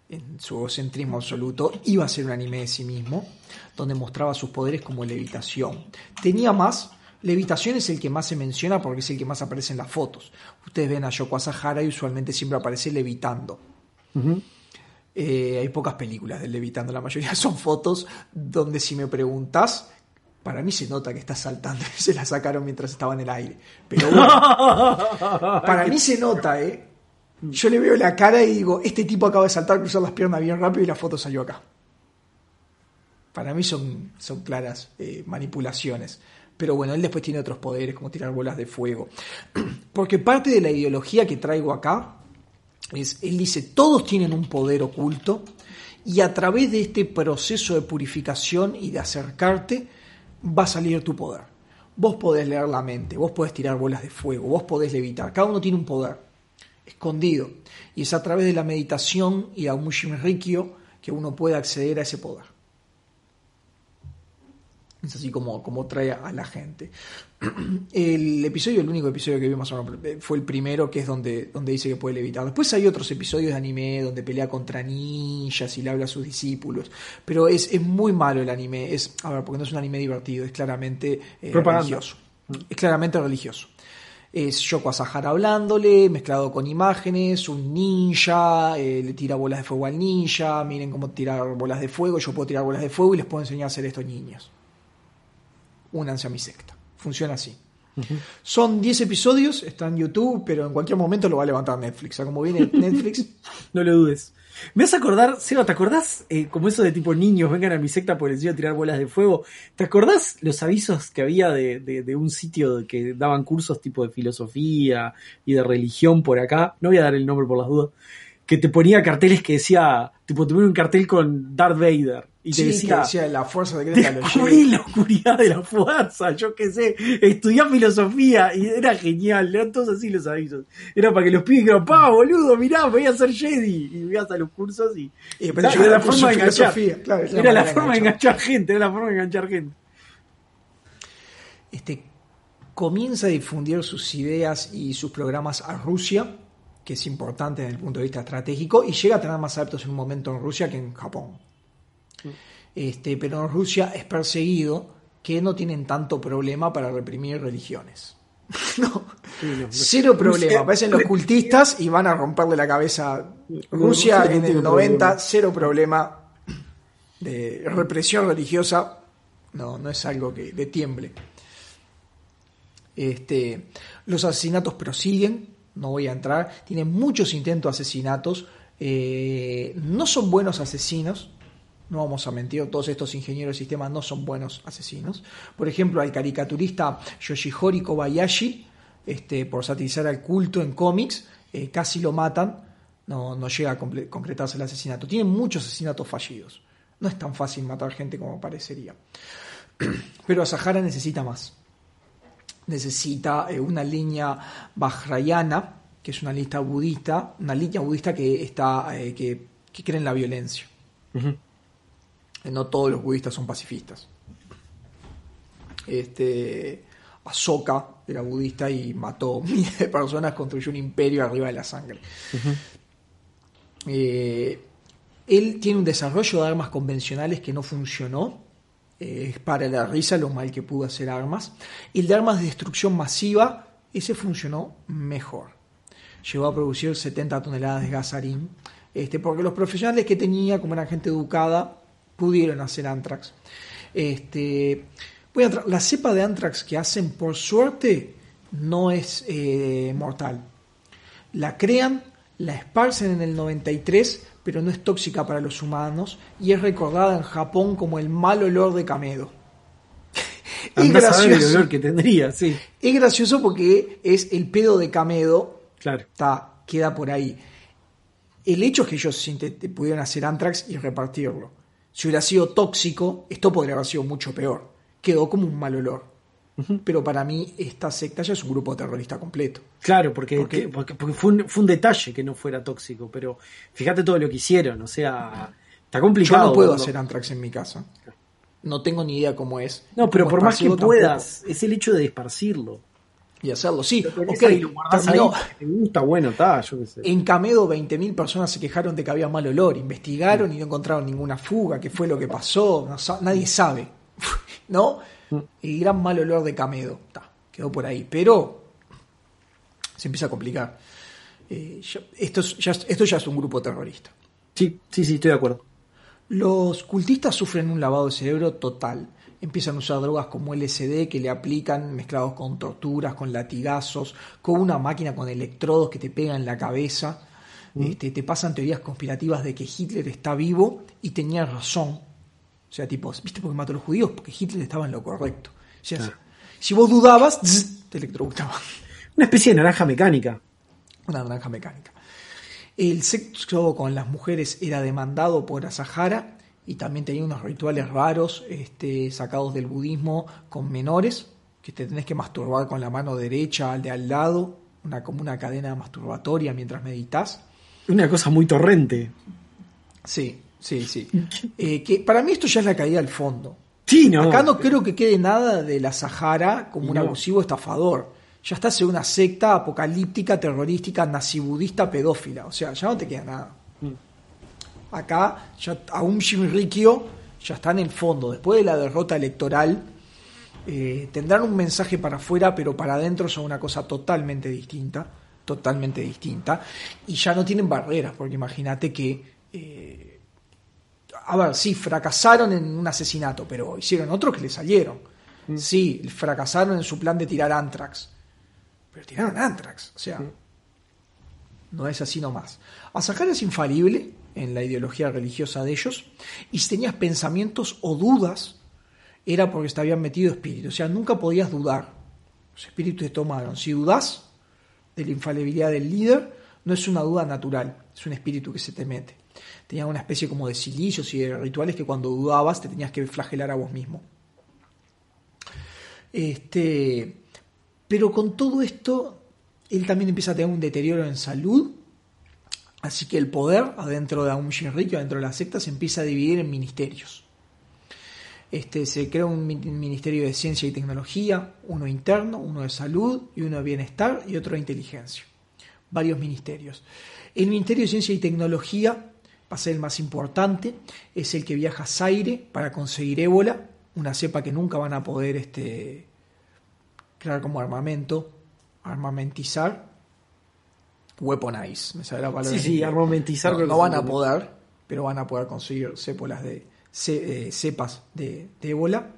A: en su egocentrismo absoluto, iba a ser un anime de sí mismo, donde mostraba sus poderes como levitación. Tenía más, levitación es el que más se menciona porque es el que más aparece en las fotos. Ustedes ven a Yoko Asahara y usualmente siempre aparece levitando. Eh, hay pocas películas del Levitando, la mayoría son fotos donde si me preguntas, para mí se nota que está saltando y se la sacaron mientras estaba en el aire. Pero bueno, para mí se nota, ¿eh? Yo le veo la cara y digo, este tipo acaba de saltar, cruzar las piernas bien rápido y la foto salió acá. Para mí son, son claras eh, manipulaciones. Pero bueno, él después tiene otros poderes, como tirar bolas de fuego. Porque parte de la ideología que traigo acá es, él dice, todos tienen un poder oculto y a través de este proceso de purificación y de acercarte va a salir tu poder. Vos podés leer la mente, vos podés tirar bolas de fuego, vos podés levitar, cada uno tiene un poder escondido y es a través de la meditación y a un Rikyo que uno puede acceder a ese poder. Es así como, como trae a la gente. El episodio, el único episodio que vimos fue el primero, que es donde, donde dice que puede levitar. Después hay otros episodios de anime donde pelea contra ninjas y le habla a sus discípulos. Pero es, es muy malo el anime. Es, a ver, porque no es un anime divertido, es claramente eh, religioso. Es claramente religioso. Es Yoko Asahara hablándole, mezclado con imágenes, un ninja, eh, le tira bolas de fuego al ninja, miren cómo tirar bolas de fuego, yo puedo tirar bolas de fuego y les puedo enseñar a hacer esto a niños únanse a mi secta. Funciona así. Son 10 episodios, está en YouTube, pero en cualquier momento lo va a levantar Netflix. O sea, como viene Netflix,
B: No lo dudes. Me vas a acordar, Seba, ¿te acordás eh, como eso de tipo niños vengan a mi secta les iba a tirar bolas de fuego? ¿Te acordás los avisos que había de, de- de un sitio que daban cursos tipo de filosofía y de religión por acá? No voy a dar el nombre por las dudas. Que te ponía carteles que decía, tipo, te ponía un cartel con Darth Vader y te decía,
A: la fuerza secreta de
B: la oscuridad de la fuerza, yo qué sé, estudié filosofía y era genial, eran todos así los avisos. Era para que los pibes dijeran, pa, boludo, mirá, voy a ser Jedi. Y veías a los cursos y... Era,
A: yo
B: la forma de enganchar.
A: claro, la
B: era forma de
A: enganchar
B: gente, era la forma de enganchar gente.
A: Este, comienza a difundir sus ideas y sus programas a Rusia, que es importante desde el punto de vista estratégico, y llega a tener más adeptos en un momento en Rusia que en Japón. Este, pero en Rusia es perseguido que no tienen tanto problema para reprimir religiones. no, cero problema. Aparecen los cultistas y van a romperle la cabeza. Rusia
B: Rusia
A: en el 90,
B: problema.
A: cero problema de represión religiosa. No, no es algo que de tiemble. Este, los asesinatos prosiguen, no voy a entrar, tienen muchos intentos de asesinatos, eh, no son buenos asesinos, no vamos a mentir, todos estos ingenieros de sistemas no son buenos asesinos. Por ejemplo, al caricaturista Yoshihori Kobayashi, este, por satirizar al culto en cómics, eh, casi lo matan, no, llega a concretarse el asesinato. Tienen muchos asesinatos fallidos. No es tan fácil matar gente como parecería. Pero Asahara necesita más. Necesita eh, una línea Vajrayana, que es una lista budista, una línea budista que está eh, que, cree en la violencia. No todos los budistas son pacifistas. Este, Ahsoka era budista y mató miles de personas, construyó un imperio arriba de la sangre. Eh, él tiene un desarrollo de armas convencionales que no funcionó. Eh, es para la risa lo mal que pudo hacer armas. Y el de armas de destrucción masiva, ese funcionó mejor. Llegó a producir 70 toneladas de gasarín. Este, porque los profesionales que tenía, como eran gente educada, pudieron hacer Antrax. Este, voy a la cepa de Antrax que hacen, por suerte, no es eh, mortal. La crean, la esparcen en el 93, pero no es tóxica para los humanos y es recordada en Japón como el mal olor de Camedo.
B: es gracioso. el olor que tendría, sí.
A: Es gracioso porque es el pedo de Camedo.
B: Claro.
A: Está, queda por ahí. El hecho es que ellos pudieron hacer Antrax y repartirlo. Si hubiera sido tóxico, esto podría haber sido mucho peor. Quedó como un mal olor. Pero para mí esta secta ya es un grupo terrorista completo.
B: Claro, porque, porque, fue, un, detalle que no fuera tóxico, pero fíjate todo lo que hicieron, o sea, está complicado.
A: Yo no puedo hacer Antrax en mi casa. No tengo ni idea cómo es.
B: No, pero por más que puedas, es el hecho de esparcirlo
A: y hacerlo. Sí, ok,
B: te gusta, bueno, está, yo qué sé.
A: En Camedo 20.000 personas se quejaron de que había mal olor, investigaron y no encontraron ninguna fuga, qué fue lo que pasó, nadie sabe, ¿no? Mm. El gran mal olor de Camedo, está, quedó por ahí, pero se empieza a complicar. Eh, esto, ya, esto ya es un grupo terrorista.
B: Sí, sí, sí, estoy de acuerdo.
A: Los cultistas sufren un lavado de cerebro total empiezan a usar drogas como LSD que le aplican mezclados con torturas, con latigazos, con una máquina con electrodos que te pegan en la cabeza. Mm. Este, te pasan teorías conspirativas de que Hitler está vivo y tenía razón. O sea, tipo, ¿viste por qué mató a los judíos? Porque Hitler estaba en lo correcto. Si vos dudabas, te electrocutaban.
B: Una especie de naranja mecánica.
A: Una naranja mecánica. El sexo con las mujeres era demandado por Asahara y también tenía unos rituales raros este, sacados del budismo con menores, que te tenés que masturbar con la mano derecha al de al lado, una, como una cadena masturbatoria mientras meditas.
B: Una cosa muy torrente.
A: Sí, sí, sí. Eh, que para mí esto ya es la caída al fondo.
B: Sí, no.
A: Acá no creo que quede nada de la Sahara como un abusivo estafador. Ya estás en una secta apocalíptica, terrorística, nazibudista, pedófila. O sea, ya no te queda nada. Acá ya, aún Rikio ya está en el fondo. Después de la derrota electoral, eh, tendrán un mensaje para afuera, pero para adentro son una cosa totalmente distinta. Totalmente distinta. Y ya no tienen barreras, porque imagínate que. Eh, a ver, sí, fracasaron en un asesinato, pero hicieron otros que le salieron. Mm. Sí, fracasaron en su plan de tirar Antrax. Pero tiraron Antrax. O sea, no es así nomás. Asahara es infalible en la ideología religiosa de ellos, y si tenías pensamientos o dudas, era porque te habían metido espíritu. O sea, nunca podías dudar. Los espíritus te tomaron. Si dudas de la infalibilidad del líder, no es una duda natural, es un espíritu que se te mete. Tenía una especie como de silicios y de rituales que cuando dudabas te tenías que flagelar a vos mismo. Este, pero con todo esto, él también empieza a tener un deterioro en salud Así que el poder adentro de Aum Shinrikyo, adentro de la secta, se empieza a dividir en ministerios. Este, se crea un ministerio de ciencia y tecnología, uno interno, uno de salud y uno de bienestar y otro de inteligencia. Varios ministerios. El Ministerio de Ciencia y Tecnología va a ser el más importante, es el que viaja a Zaire para conseguir ébola, una cepa que nunca van a poder este, crear como armamento, armamentizar, weaponize, me sale la palabra.
B: Sí, sí, armamentizar.
A: No, van a poder, pero van a poder conseguir cepas de, eh, cepas de, ébola.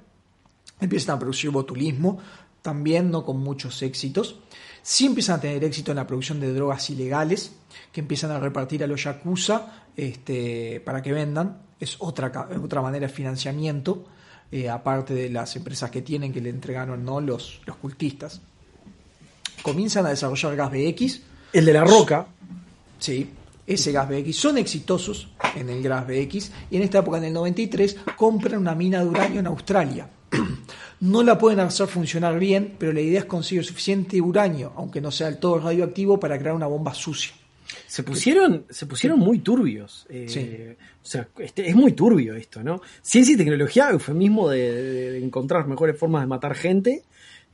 A: Empiezan a producir botulismo también no con muchos éxitos. Sí empiezan a tener éxito en la producción de drogas ilegales, que empiezan a repartir a los yakuza este, para que vendan. Es otra, otra manera de financiamiento, eh, aparte de las empresas que tienen que le entregaron ¿no? los, los cultistas. Comienzan a desarrollar gas BX.
B: El de la roca.
A: Sí, ese gas BX. Son exitosos en el gas BX y en esta época, en el 93, compran una mina de uranio en Australia. No la pueden hacer funcionar bien, pero la idea es conseguir suficiente uranio, aunque no sea del todo radioactivo, para crear una bomba sucia.
B: Se pusieron, se pusieron muy turbios. Eh, o sea, este, es muy turbio esto, ¿no? Ciencia y tecnología, eufemismo de, de encontrar mejores formas de matar gente.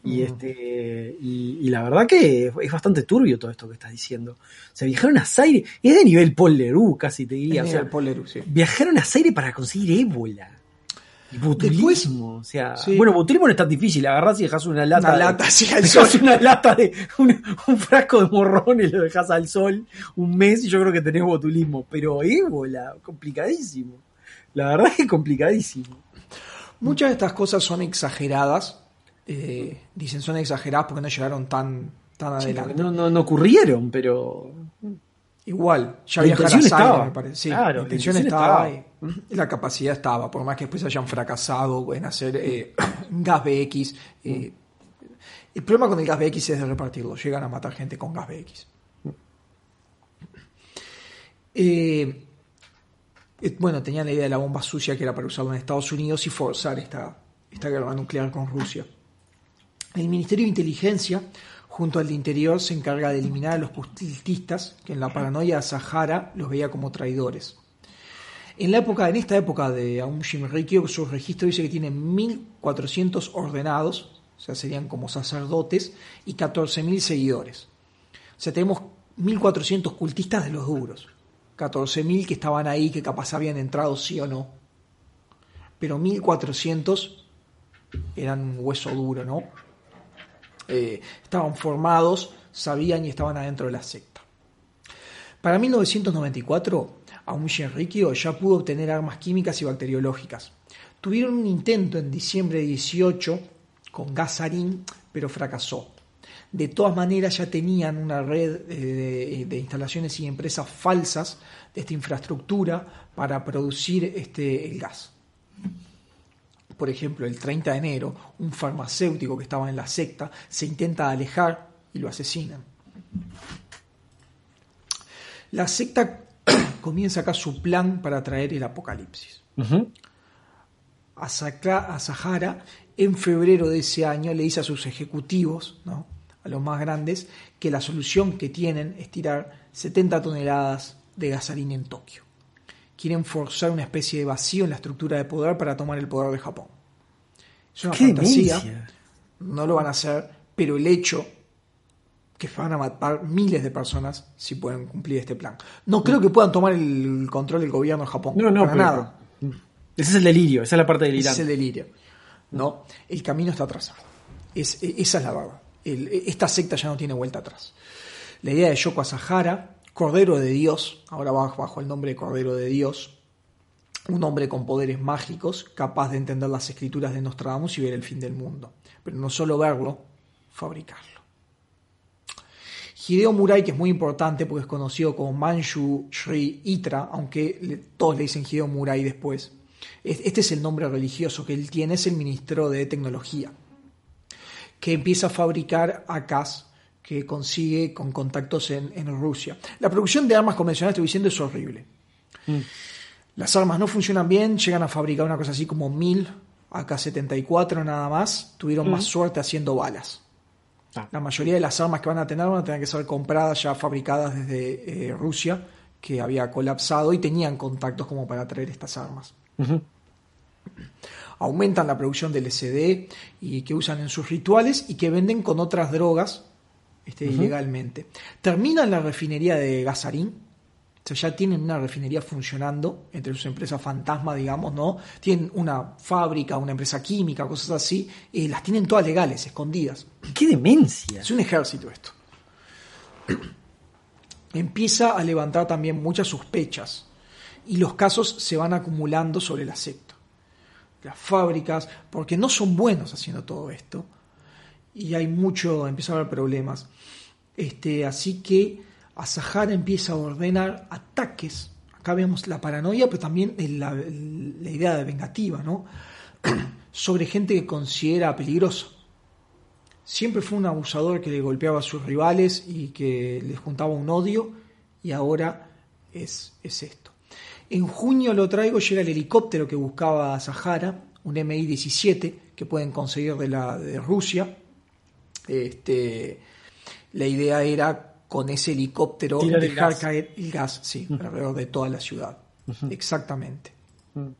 B: Y, este, y, la verdad que es bastante turbio todo esto que estás diciendo. O sea, viajaron a Zaire, es de nivel Paul Leroux, casi te diría. o sea,
A: sí.
B: Viajaron a Zaire para conseguir ébola. Y botulismo, o sea, bueno, botulismo no es tan difícil, agarrás y dejas una lata.
A: Una lata, sí, al sol.
B: una lata de un, frasco de morrón y lo dejas al sol un mes y yo creo que tenés botulismo. Pero ébola, complicadísimo. La verdad es que complicadísimo.
A: Muchas de estas cosas son exageradas, eh, dicen son exageradas porque no llegaron tan, tan adelante.
B: No, no, no ocurrieron, pero.
A: Igual, ya
B: la intención estaba.
A: me parece. Sí, la intención estaba, Y la capacidad estaba, por más que después hayan fracasado en hacer eh, gas BX. Eh, el problema con el gas BX es de repartirlo, llegan a matar gente con gas BX. bueno, tenían la idea de la bomba sucia que era para usarlo en Estados Unidos y forzar esta, esta guerra nuclear con Rusia. El Ministerio de Inteligencia, junto al de Interior, se encarga de eliminar a los cultistas, que en la paranoia Sahara los veía como traidores. En, la época, en esta época de Aum Shinrikyo, su registro dice que tiene 1.400 ordenados, o sea, serían como sacerdotes, y 14.000 seguidores. O sea, tenemos 1.400 cultistas de los duros. 14.000 que estaban ahí, que capaz habían entrado sí o no. Pero 1.400 eran un hueso duro, ¿no? Eh, estaban formados, sabían y estaban adentro de la secta. Para 1994, Aum Shinrikyo ya pudo obtener armas químicas y bacteriológicas. Tuvieron un intento en diciembre de 18 con gasarín, pero fracasó. De todas maneras ya tenían una red eh, de, instalaciones y empresas falsas de esta infraestructura para producir este, el gas por ejemplo, el 30 de enero, un farmacéutico que estaba en la secta se intenta alejar y lo asesinan. La secta comienza acá su plan para traer el apocalipsis. a, Sahara, en febrero de ese año, le dice a sus ejecutivos, a los más grandes, que la solución que tienen es tirar 70 toneladas de gasolina en Tokio quieren forzar una especie de vacío en la estructura de poder para tomar el poder de Japón. Es una fantasía, no lo van a hacer, pero el hecho que van a matar miles de personas si pueden cumplir este plan. No creo que puedan tomar el control del gobierno de Japón. No, no, para nada.
B: Ese es el delirio, esa es la parte del
A: Ese es el delirio. No, el camino está atrasado. Es, esa es la verdad. esta secta ya no tiene vuelta atrás. La idea de Yoko Asahara Cordero de Dios, ahora bajo el nombre de Cordero de Dios, un hombre con poderes mágicos, capaz de entender las escrituras de Nostradamus y ver el fin del mundo. Pero no solo verlo, fabricarlo. Hideo Murai, que es muy importante porque es conocido como Manchu Sri Itra, aunque todos le dicen Hideo Murai después. Este es el nombre religioso que él tiene, es el ministro de tecnología, que empieza a fabricar AKs que consigue con contactos en, Rusia. La producción de armas convencionales, estoy diciendo, es horrible. Mm. Las armas no funcionan bien, llegan a fabricar una cosa así como 1000 AK-74 nada más, tuvieron más mm. suerte haciendo balas. Ah. La mayoría de las armas que van a tener van a tener que ser compradas ya fabricadas desde eh, Rusia, que había colapsado y tenían contactos como para traer estas armas. Aumentan la producción del SD y que usan en sus rituales y que venden con otras drogas este, ilegalmente. Terminan la refinería de Gasarín, o sea, ya tienen una refinería funcionando entre sus empresas fantasma, digamos, ¿no? Tienen una fábrica, una empresa química, cosas así, y las tienen todas legales, escondidas.
B: ¡Qué demencia!
A: Es un ejército esto. Empieza a levantar también muchas sospechas y los casos se van acumulando sobre la secta. Las fábricas, porque no son buenos haciendo todo esto, y hay mucho, empieza a haber problemas. Este, así que Asahara empieza a ordenar ataques. Acá vemos la paranoia, pero también la, la idea de vengativa, ¿no? sobre gente que considera peligrosa. Siempre fue un abusador que le golpeaba a sus rivales y que les juntaba un odio, y ahora es, es esto. En junio lo traigo, llega el helicóptero que buscaba a Sahara, un MI-17 que pueden conseguir de, la, de Rusia. Este, la idea era con ese helicóptero dejar caer el gas, sí, alrededor de toda la ciudad. Exactamente.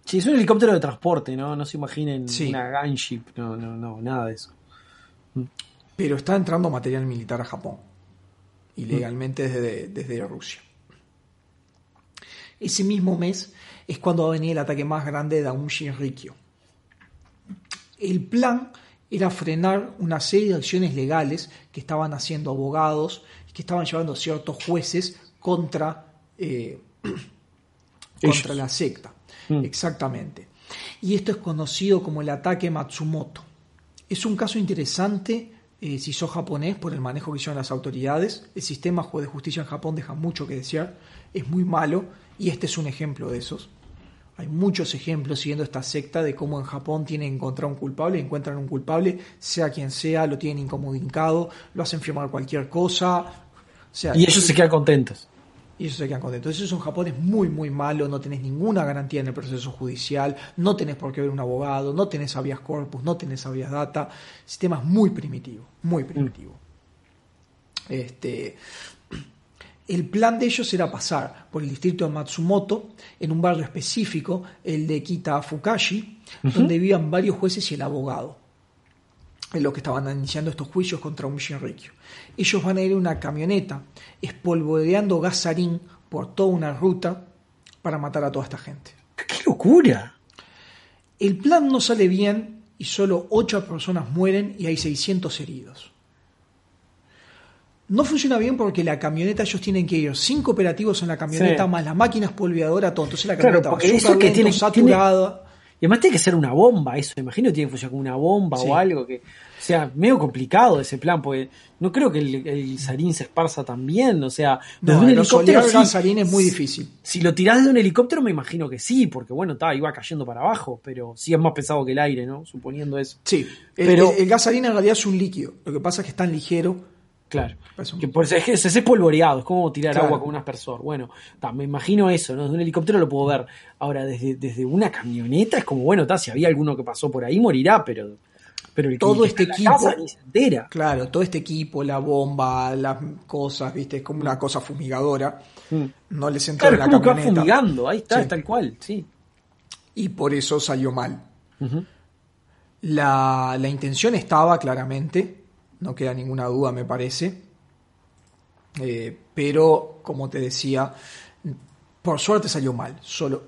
B: Sí, es un helicóptero de transporte, ¿no? No se imaginen una gunship, no, no, no, nada de eso.
A: Pero está entrando material militar a Japón, ilegalmente desde, desde Rusia. Ese mismo mes es cuando va a venir el ataque más grande de Aum Shinrikyo. El plan era frenar una serie de acciones legales que estaban haciendo abogados, que estaban llevando ciertos jueces contra, eh, contra la secta. Mm. Exactamente. Y esto es conocido como el ataque Matsumoto. Es un caso interesante eh, si sos japonés por el manejo que hicieron las autoridades. El sistema de justicia en Japón deja mucho que desear, es muy malo y este es un ejemplo de esos. Hay muchos ejemplos siguiendo esta secta de cómo en Japón tienen que encontrar un culpable, encuentran un culpable, sea quien sea, lo tienen incomunicado, lo hacen firmar cualquier cosa.
B: y ellos se quedan contentos
A: y ellos se quedan contentos. Eso es un Japón es muy, muy malo, no tenés ninguna garantía en el proceso judicial, no tenés por qué ver un abogado, no tenés habeas corpus, no tenés habeas data. Sistema muy primitivo, muy mm. primitivo. Este, el plan de ellos era pasar por el distrito de Matsumoto, en un barrio específico, el de Kita Fukashi, donde vivían varios jueces y el abogado, en los que estaban iniciando estos juicios contra un Shinrikyo ellos van a ir en una camioneta espolvoreando gasarín por toda una ruta para matar a toda esta gente.
B: ¡Qué locura!
A: El plan no sale bien y solo 8 personas mueren y hay 600 heridos. No funciona bien porque la camioneta, ellos tienen que ir cinco operativos en la camioneta, más la máquina espolvoreadora, todo. Entonces la camioneta
B: va eso que tiene, saturada. Y además tiene que ser una bomba, eso. Imagino que tiene que funcionar como una bomba o algo que. O sea, medio complicado ese plan, porque no creo que el, el sarín se esparza tan bien. O sea,
A: desde un helicóptero. el sarín es muy difícil.
B: Si lo tirás de un helicóptero, me imagino que sí, porque bueno, está, iba cayendo para abajo, pero sí es más pesado que el aire, ¿no? Suponiendo eso.
A: Sí, pero el, gas sarín en realidad es un líquido. Lo que pasa es que es tan ligero
B: Claro. Que por eso es, es, es polvoreado, es como tirar agua con un aspersor. Bueno, me imagino eso, ¿no? Desde un helicóptero lo puedo ver. Ahora, desde, desde una camioneta es como, bueno, está, si había alguno que pasó por ahí, morirá, pero. Pero
A: todo este equipo. Claro, todo este equipo, la bomba, las cosas, viste, es como una cosa fumigadora. Mm. No les entró en la camioneta.
B: fumigando, ahí está, tal cual, sí.
A: Y por eso salió mal. la, la intención estaba claramente no queda ninguna duda, me parece. Eh, pero, como te decía, por suerte salió mal. Solo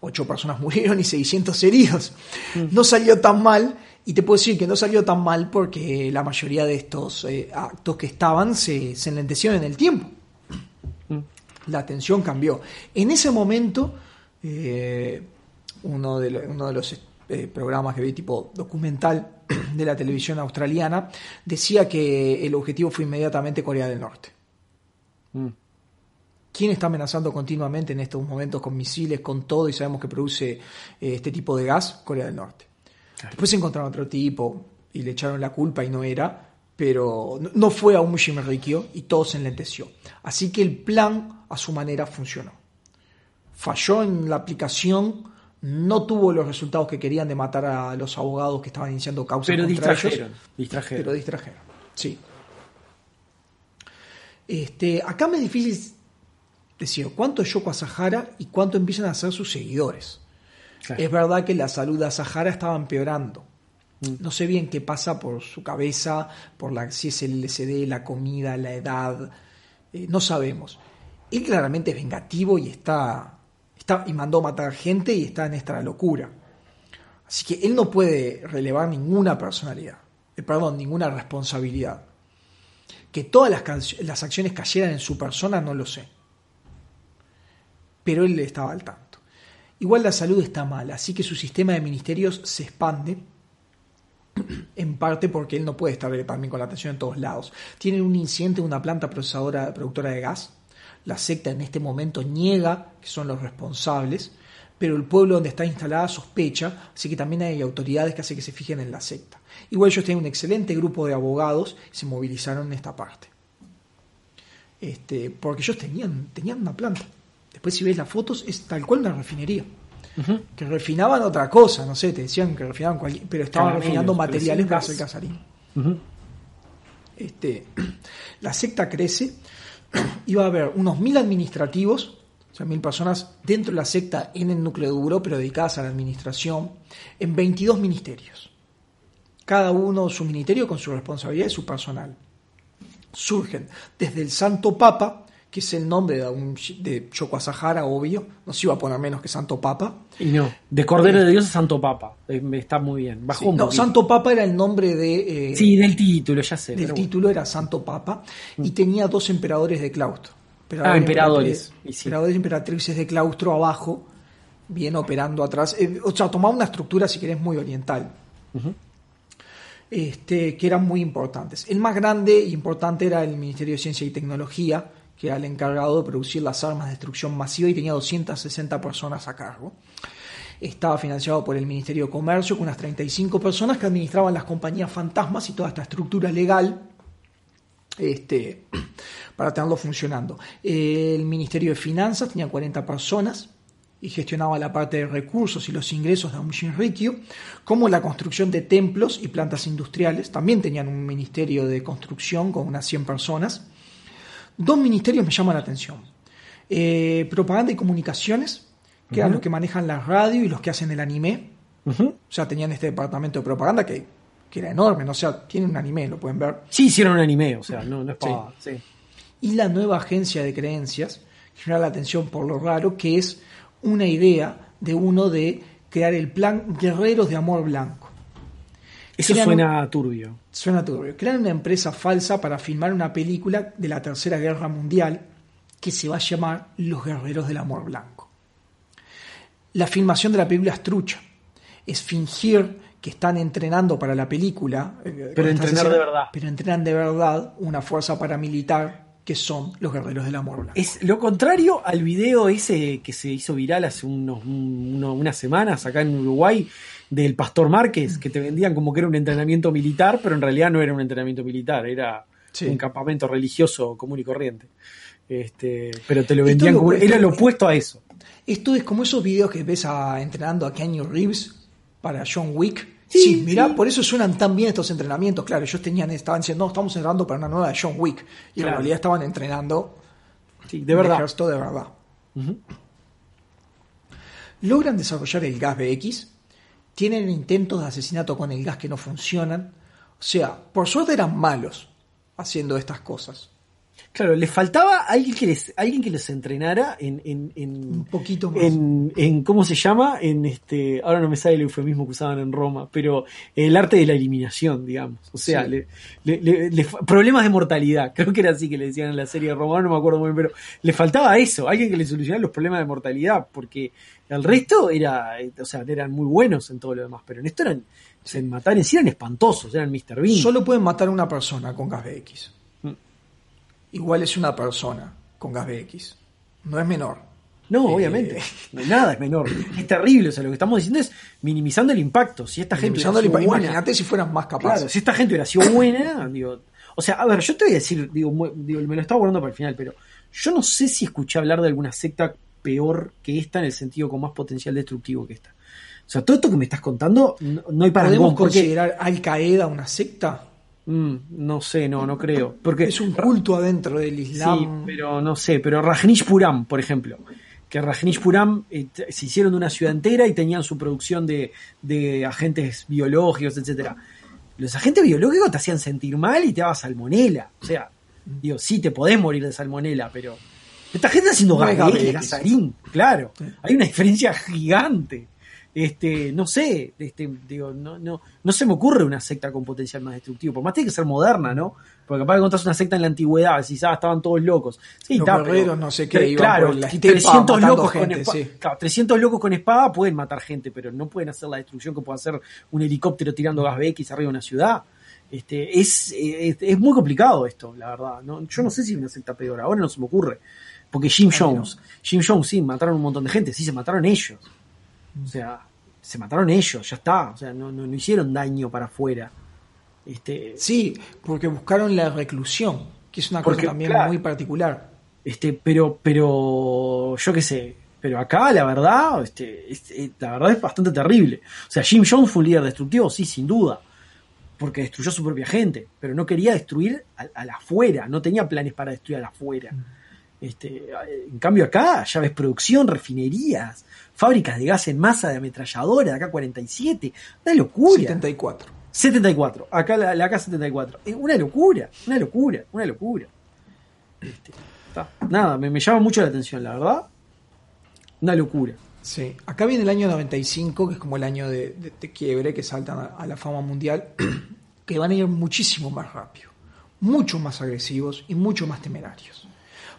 A: 8 personas murieron y 600 heridos. Mm. No salió tan mal. Y te puedo decir que no salió tan mal porque la mayoría de estos eh, actos que estaban se, se enlentecieron en el tiempo. Mm. La atención cambió. En ese momento, eh, uno, de, uno de los eh, programas que vi tipo documental de la televisión australiana, decía que el objetivo fue inmediatamente Corea del Norte. Mm. ¿Quién está amenazando continuamente en estos momentos con misiles, con todo, y sabemos que produce eh, este tipo de gas? Corea del Norte. Después encontraron otro tipo y le echaron la culpa y no era, pero no fue a un Rikyo y todo se enlenteció. Así que el plan, a su manera, funcionó. Falló en la aplicación no tuvo los resultados que querían de matar a los abogados que estaban iniciando causas
B: pero distrajeron, distrajeron.
A: Pero distrajeron, sí. Este, acá me es difícil decir cuánto es Yoko Sahara y cuánto empiezan a ser sus seguidores. Es verdad que la salud de Sahara estaba empeorando. Mm. No sé bien qué pasa por su cabeza, por la, si es el LSD, la comida, la edad. Eh, no sabemos. Él claramente es vengativo y está y mandó matar gente y está en esta locura. Así que él no puede relevar ninguna personalidad, eh, perdón, ninguna responsabilidad. Que todas las, acciones cayeran en su persona, no lo sé. Pero él estaba al tanto. Igual la salud está mal, así que su sistema de ministerios se expande en parte porque él no puede estar también con la atención en todos lados. Tienen un incidente en una planta procesadora, productora de gas. La secta en este momento niega que son los responsables, pero el pueblo donde está instalada sospecha, así que también hay autoridades que hacen que se fijen en la secta. Igual ellos tienen un excelente grupo de abogados y se movilizaron en esta parte. Este, porque ellos tenían, tenían una planta. Después si ves las fotos es tal cual una refinería. Que refinaban otra cosa, no sé, te decían que refinaban cualquier, pero estaban
B: Caramelos,
A: refinando materiales para hacer gasarín.
B: Ujú.
A: Este, la secta crece, iba a haber unos mil administrativos, o sea, mil personas dentro de la secta en el núcleo duro, pero dedicadas a la administración, en 22 ministerios. Cada uno su ministerio con su responsabilidad y su personal. Surgen desde el Santo Papa, que es el nombre de, un, de Choco Sahara, obvio, no se iba a poner menos que Santo Papa.
B: Y no, de Cordero de Dios a Santo Papa. Eh, Está muy bien. Bajó
A: Sí,
B: un
A: no. Santo Papa era el nombre de... eh,
B: Sí, del título, ya sé.
A: del
B: bueno.
A: título era Santo Papa y tenía dos emperadores de claustro.
B: Ah, emperadores,
A: emperatriz-
B: y sí.
A: Emperadores y emperatrices de claustro abajo, bien operando atrás. Eh, o sea, tomaba una estructura, si querés, muy oriental. Este, que eran muy importantes. El más grande e importante era el Ministerio de Ciencia y Tecnología, que era el encargado de producir las armas de destrucción masiva y tenía 260 personas a cargo. Estaba financiado por el Ministerio de Comercio con unas 35 personas que administraban las compañías fantasmas y toda esta estructura legal este, para tenerlo funcionando. El Ministerio de Finanzas tenía 40 personas y gestionaba la parte de recursos y los ingresos de Aum Shinrikyo, como la construcción de templos y plantas industriales. También tenían un ministerio de construcción con unas 100 personas. Dos ministerios me llaman la atención. Eh, propaganda y comunicaciones, que eran los que manejan la radio y los que hacen el anime. O sea, tenían este departamento de propaganda que, que era enorme, ¿no? O sea, tiene un anime, lo pueden ver.
B: Sí, hicieron un anime, o sea, no, no es para. Sí.
A: y la nueva agencia de creencias, que genera la atención por lo raro, que es una idea de uno de crear el plan Guerreros de Amor Blanco.
B: Eso
A: Crean-
B: suena turbio.
A: Suena turbio. Crean una empresa falsa para filmar una película de la Tercera Guerra Mundial que se va a llamar Los Guerreros del Amor Blanco. La filmación de la película es trucha. Es fingir que están entrenando para la película. eh, estas
B: entrenar de verdad.
A: Pero entrenan de verdad una fuerza paramilitar que son los Guerreros del Amor Blanco.
B: Es lo contrario al video ese que se hizo viral hace unos, un- uno- unas semanas acá en Uruguay del Pastor Márquez, que te vendían como que era un entrenamiento militar, pero en realidad no era un entrenamiento militar, era
A: Sí.
B: un campamento religioso común y corriente. Este, pero te lo vendían
A: lo-
B: como, era lo opuesto a eso.
A: Esto es como esos videos que ves a, entrenando a Keanu Reeves para John Wick.
B: Sí,
A: Sí, mirá,
B: sí.
A: por eso suenan tan bien estos entrenamientos. Claro, ellos tenían, estaban diciendo, no, estamos entrenando para una nueva de John Wick. Y en realidad estaban entrenando
B: Sí, de verdad.
A: de verdad. Logran desarrollar el gas BX, tienen intentos de asesinato con el gas que no funcionan. O sea, por suerte eran malos haciendo estas cosas.
B: Claro, les faltaba alguien que les, alguien que los entrenara en, en, en-
A: Un poquito más.
B: en, en- ¿cómo se llama? En este, ahora no me sale el eufemismo que usaban en Roma, pero el arte de la eliminación, digamos. O sea,
A: Sí.
B: le- le- le- problemas de mortalidad, creo que era así que le decían en la serie de Roma, no me acuerdo muy bien, pero le faltaba eso, alguien que le solucionara los problemas de mortalidad, porque el resto era, eh, o sea, eran muy buenos en todo lo demás, pero en esto eran, se mataban, en sí eran espantosos, eran Mr. Bean.
A: Solo pueden matar a una persona con gas BX. Igual es una persona con gas BX. No es menor.
B: No,
A: Eh,
B: obviamente. No, nada es menor. Es terrible. O sea, lo que estamos diciendo es minimizando el impacto. Si esta gente. Hubiera sido buena-
A: Imagínate si fueran más capaces.
B: Claro, si esta gente hubiera sido buena, digo. O sea, a ver, yo te voy a decir, digo, me lo estaba guardando para el final, pero yo no sé si escuché hablar de alguna secta peor que esta en el sentido con más potencial destructivo que esta. O sea, todo esto que me estás contando, no, no hay para
A: ¿Podemos considerar Al Qaeda una secta?
B: No sé, no, no creo. Porque
A: Es un culto adentro del
B: Sí,
A: Islam.
B: pero no sé, pero Rajnish Puram, por ejemplo, que Rajnish Puram eh, se hicieron de una ciudad entera y tenían su producción de, de agentes biológicos, etcétera. Los agentes biológicos te hacían sentir mal y te daba salmonela. O sea, digo, sí te podés morir de salmonela, pero esta gente está haciendo
A: No
B: gasarín, claro. Hay una diferencia gigante. Este, no sé, este, digo, no, no, no se me ocurre una secta con potencial más destructivo. Por más tiene que ser moderna, ¿no? Porque capaz que encontrás una secta en la antigüedad, si ah, estaban todos locos. Sí,
A: Los
B: pero-
A: no sé qué,
B: pero,
A: iban
B: claro,
A: por la
B: y
A: estepa
B: 300
A: matando
B: locos con
A: gente,
B: espada.
A: sí.
B: Claro, 300 locos con espada pueden matar gente, pero no pueden hacer la destrucción que puede hacer un helicóptero tirando gas BX arriba de una ciudad. Este, es, es, es muy complicado esto, la verdad. ¿no? Yo no sé si una secta peor, ahora no se me ocurre. Porque Jim. Jones, Jim Jones, sí, mataron un montón de gente, sí, se mataron ellos. O sea, se mataron ellos, ya está. O sea, no, no, no hicieron daño para afuera. Este,
A: Sí, porque buscaron la reclusión, que es una
B: Porque,
A: cosa también
B: claro.
A: muy particular.
B: Este, pero, pero, yo qué sé, pero acá la verdad, este, es- eh, la verdad es bastante terrible. O sea, Jim Jones fue un líder destructivo, sí, sin duda, porque destruyó a su propia gente, pero no quería destruir a, a la afuera, no tenía planes para destruir a la afuera. Este, en cambio acá ya ves producción, refinerías, fábricas de gas en masa de ametralladora, acá 47, una locura.
A: 74.
B: 74, acá la, la K74. Es una locura, una locura, una locura. Este, está. Nada, me, me llama mucho la atención, la verdad. Una locura.
A: Sí, acá viene el año 95, que es como el año de, de- de quiebre, que saltan a, a la fama mundial, que van a ir muchísimo más rápido, mucho más agresivos y mucho más temerarios.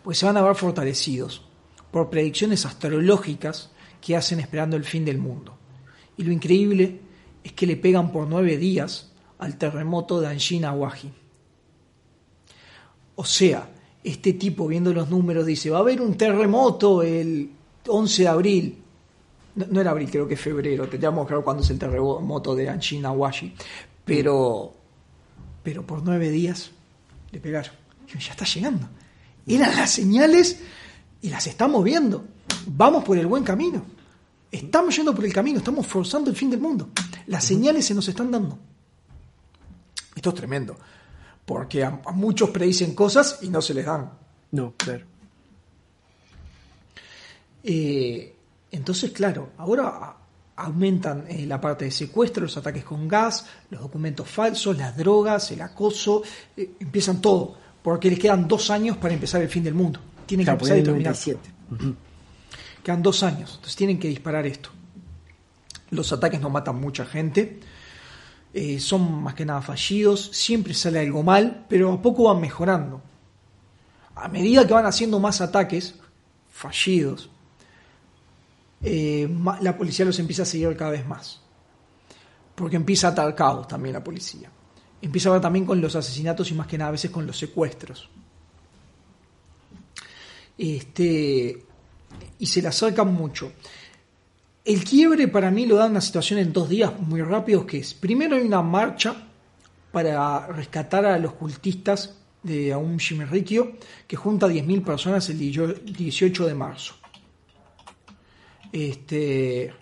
A: Pues se van a ver fortalecidos por predicciones astrológicas que hacen esperando el fin del mundo. Y lo increíble es que le pegan por nueve días al terremoto de Anshin Awaji. O sea, este tipo viendo los números dice, va a haber un terremoto el 11 de abril. No, era abril, creo que febrero. Tendríamos que ver cuándo es el terremoto de Anshin Awashi. Pero, pero por nueve días le pegaron. Ya está llegando. Eran las señales y las estamos viendo. Vamos por el buen camino. Estamos yendo por el camino, estamos forzando el fin del mundo. Las señales se nos están dando. Esto es tremendo. Porque a, a muchos predicen cosas y no se les dan.
B: No, claro.
A: Eh, entonces, claro, ahora aumentan eh, la parte de secuestro, los ataques con gas, los documentos falsos, las drogas, el acoso, eh, empiezan todo, porque les quedan dos años para empezar el fin del mundo. Tienen
B: Claro,
A: que empezar y terminar.
B: 97.
A: Quedan dos años, entonces tienen que disparar esto. Los ataques no matan mucha gente, eh, son más que nada fallidos, siempre sale algo mal, pero a poco van mejorando. A medida que van haciendo más ataques fallidos, eh, la policía los empieza a seguir cada vez más. Porque empieza a atar cabos también la policía. Empieza a ver también con los asesinatos y más que nada a veces con los secuestros. Este, y se le acercan mucho. El quiebre para mí lo da una situación en dos días muy rápidos que es, primero hay una marcha para rescatar a los cultistas de Aum Shimerikyo que junta 10.000 personas el 18 de marzo. Este, e-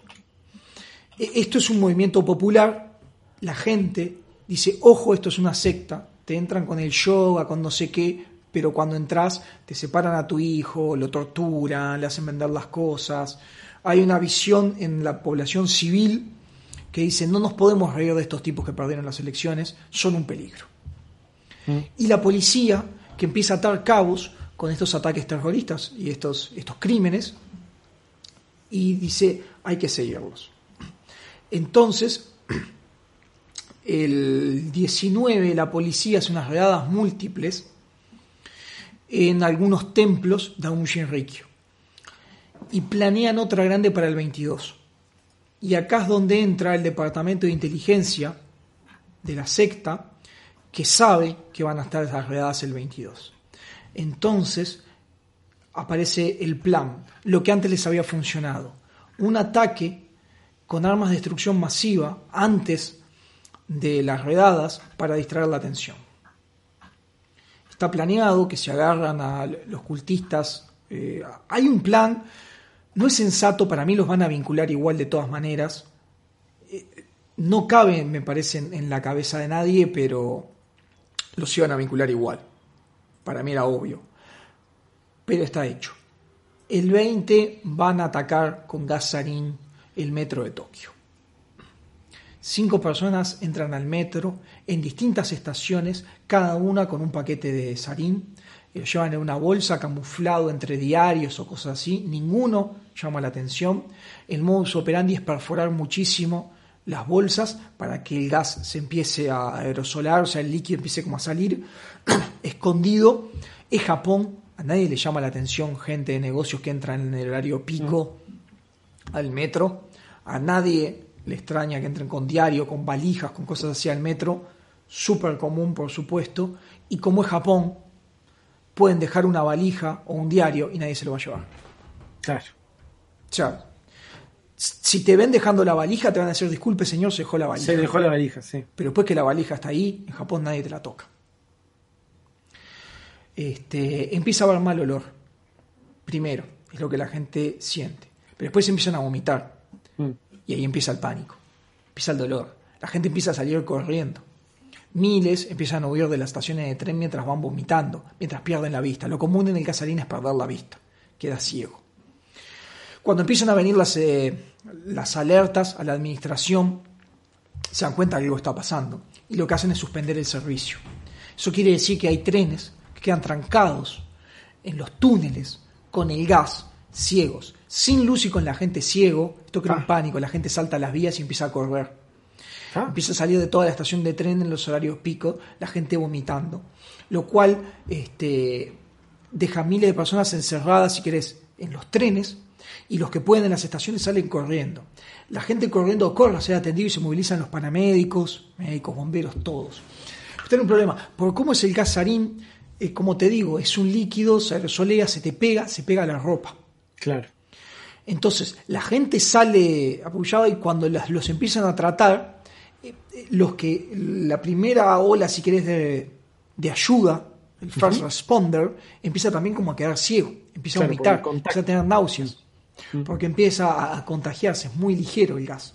A: esto es un movimiento popular, la gente dice, ojo, esto es una secta, te entran con el yoga, con no sé qué, pero cuando entras te separan a tu hijo, lo torturan, le hacen vender las cosas. Hay una visión en la población civil que dice, no nos podemos reír de estos tipos que perdieron las elecciones, son un peligro. Y la policía, que empieza a atar cabos con estos ataques terroristas y estos, estos crímenes, y dice, hay que seguirlos. Entonces, el 19 la policía hace unas redadas múltiples en algunos templos de Aum Shinrikyo y planean otra grande para el 22. Y acá es donde entra el departamento de inteligencia de la secta que sabe que van a estar esas redadas el 22. Entonces aparece el plan, lo que antes les había funcionado, un ataque con armas de destrucción masiva antes de las redadas para distraer la atención. Está planeado que se agarran a los cultistas. eh, hay un plan, no es sensato, para mí los van a vincular igual de todas maneras. Eh, no cabe, me parece, en, en la cabeza de nadie, pero los iban a vincular igual. Para mí era obvio. Pero está hecho. El 20 van a atacar con gas sarín el metro de Tokio. Cinco personas entran al metro en distintas estaciones, cada una con un paquete de sarín, y lo llevan en una bolsa camuflado entre diarios o cosas así. Ninguno llama la atención. El modus operandi es perforar muchísimo las bolsas para que el gas se empiece a aerosolar, o sea, el líquido empiece como a salir escondido. Es Japón, a nadie le llama la atención gente de negocios que entran en el horario pico al metro. A nadie le extraña que entren con diario, con valijas, con cosas así al metro. Súper común, por supuesto. Y como es Japón, pueden dejar una valija o un diario y nadie se lo va a llevar.
B: Claro.
A: O sea, si te ven dejando la valija, te van a decir, disculpe señor, se dejó la valija.
B: Se dejó la valija, sí.
A: Pero después que la valija está ahí, en Japón nadie te la toca. Este, empieza a haber mal olor. Primero, es lo que la gente siente. Pero después empiezan a vomitar. Y ahí empieza el pánico. Empieza el dolor. La gente empieza a salir corriendo. Miles empiezan a huir de las estaciones de tren mientras van vomitando, mientras pierden la vista. Lo común en el casarín es perder la vista. Queda ciego. Cuando empiezan a venir las, eh, las alertas a la administración, se dan cuenta que algo está pasando. Y lo que hacen es suspender el servicio. Eso quiere decir que hay trenes que quedan trancados en los túneles con el gas, ciegos, sin luz y con la gente ciego. Esto crea un
B: Ah.
A: pánico. La gente salta a las vías y empieza a correr.
B: Ah,
A: Empieza a salir de toda la estación de tren en los horarios pico, la gente vomitando. Lo cual este, deja miles de personas encerradas, si querés, en los trenes, y los que pueden en las estaciones salen corriendo. La gente corriendo corre a ser atendido y se movilizan los paramédicos, médicos, bomberos, todos. Pero tiene un problema, por cómo es el gas sarín, eh, como te digo, es un líquido, se aerosolea, se te pega, se pega a la ropa.
B: Claro.
A: Entonces, la gente sale apoyada y cuando las- los empiezan a tratar, eh, eh, los que la primera ola, si querés, de, de ayuda, el first responder, empieza también como a quedar ciego, empieza
B: Claro,
A: a vomitar, empieza a tener náuseas, porque empieza a, a contagiarse, es muy ligero el gas.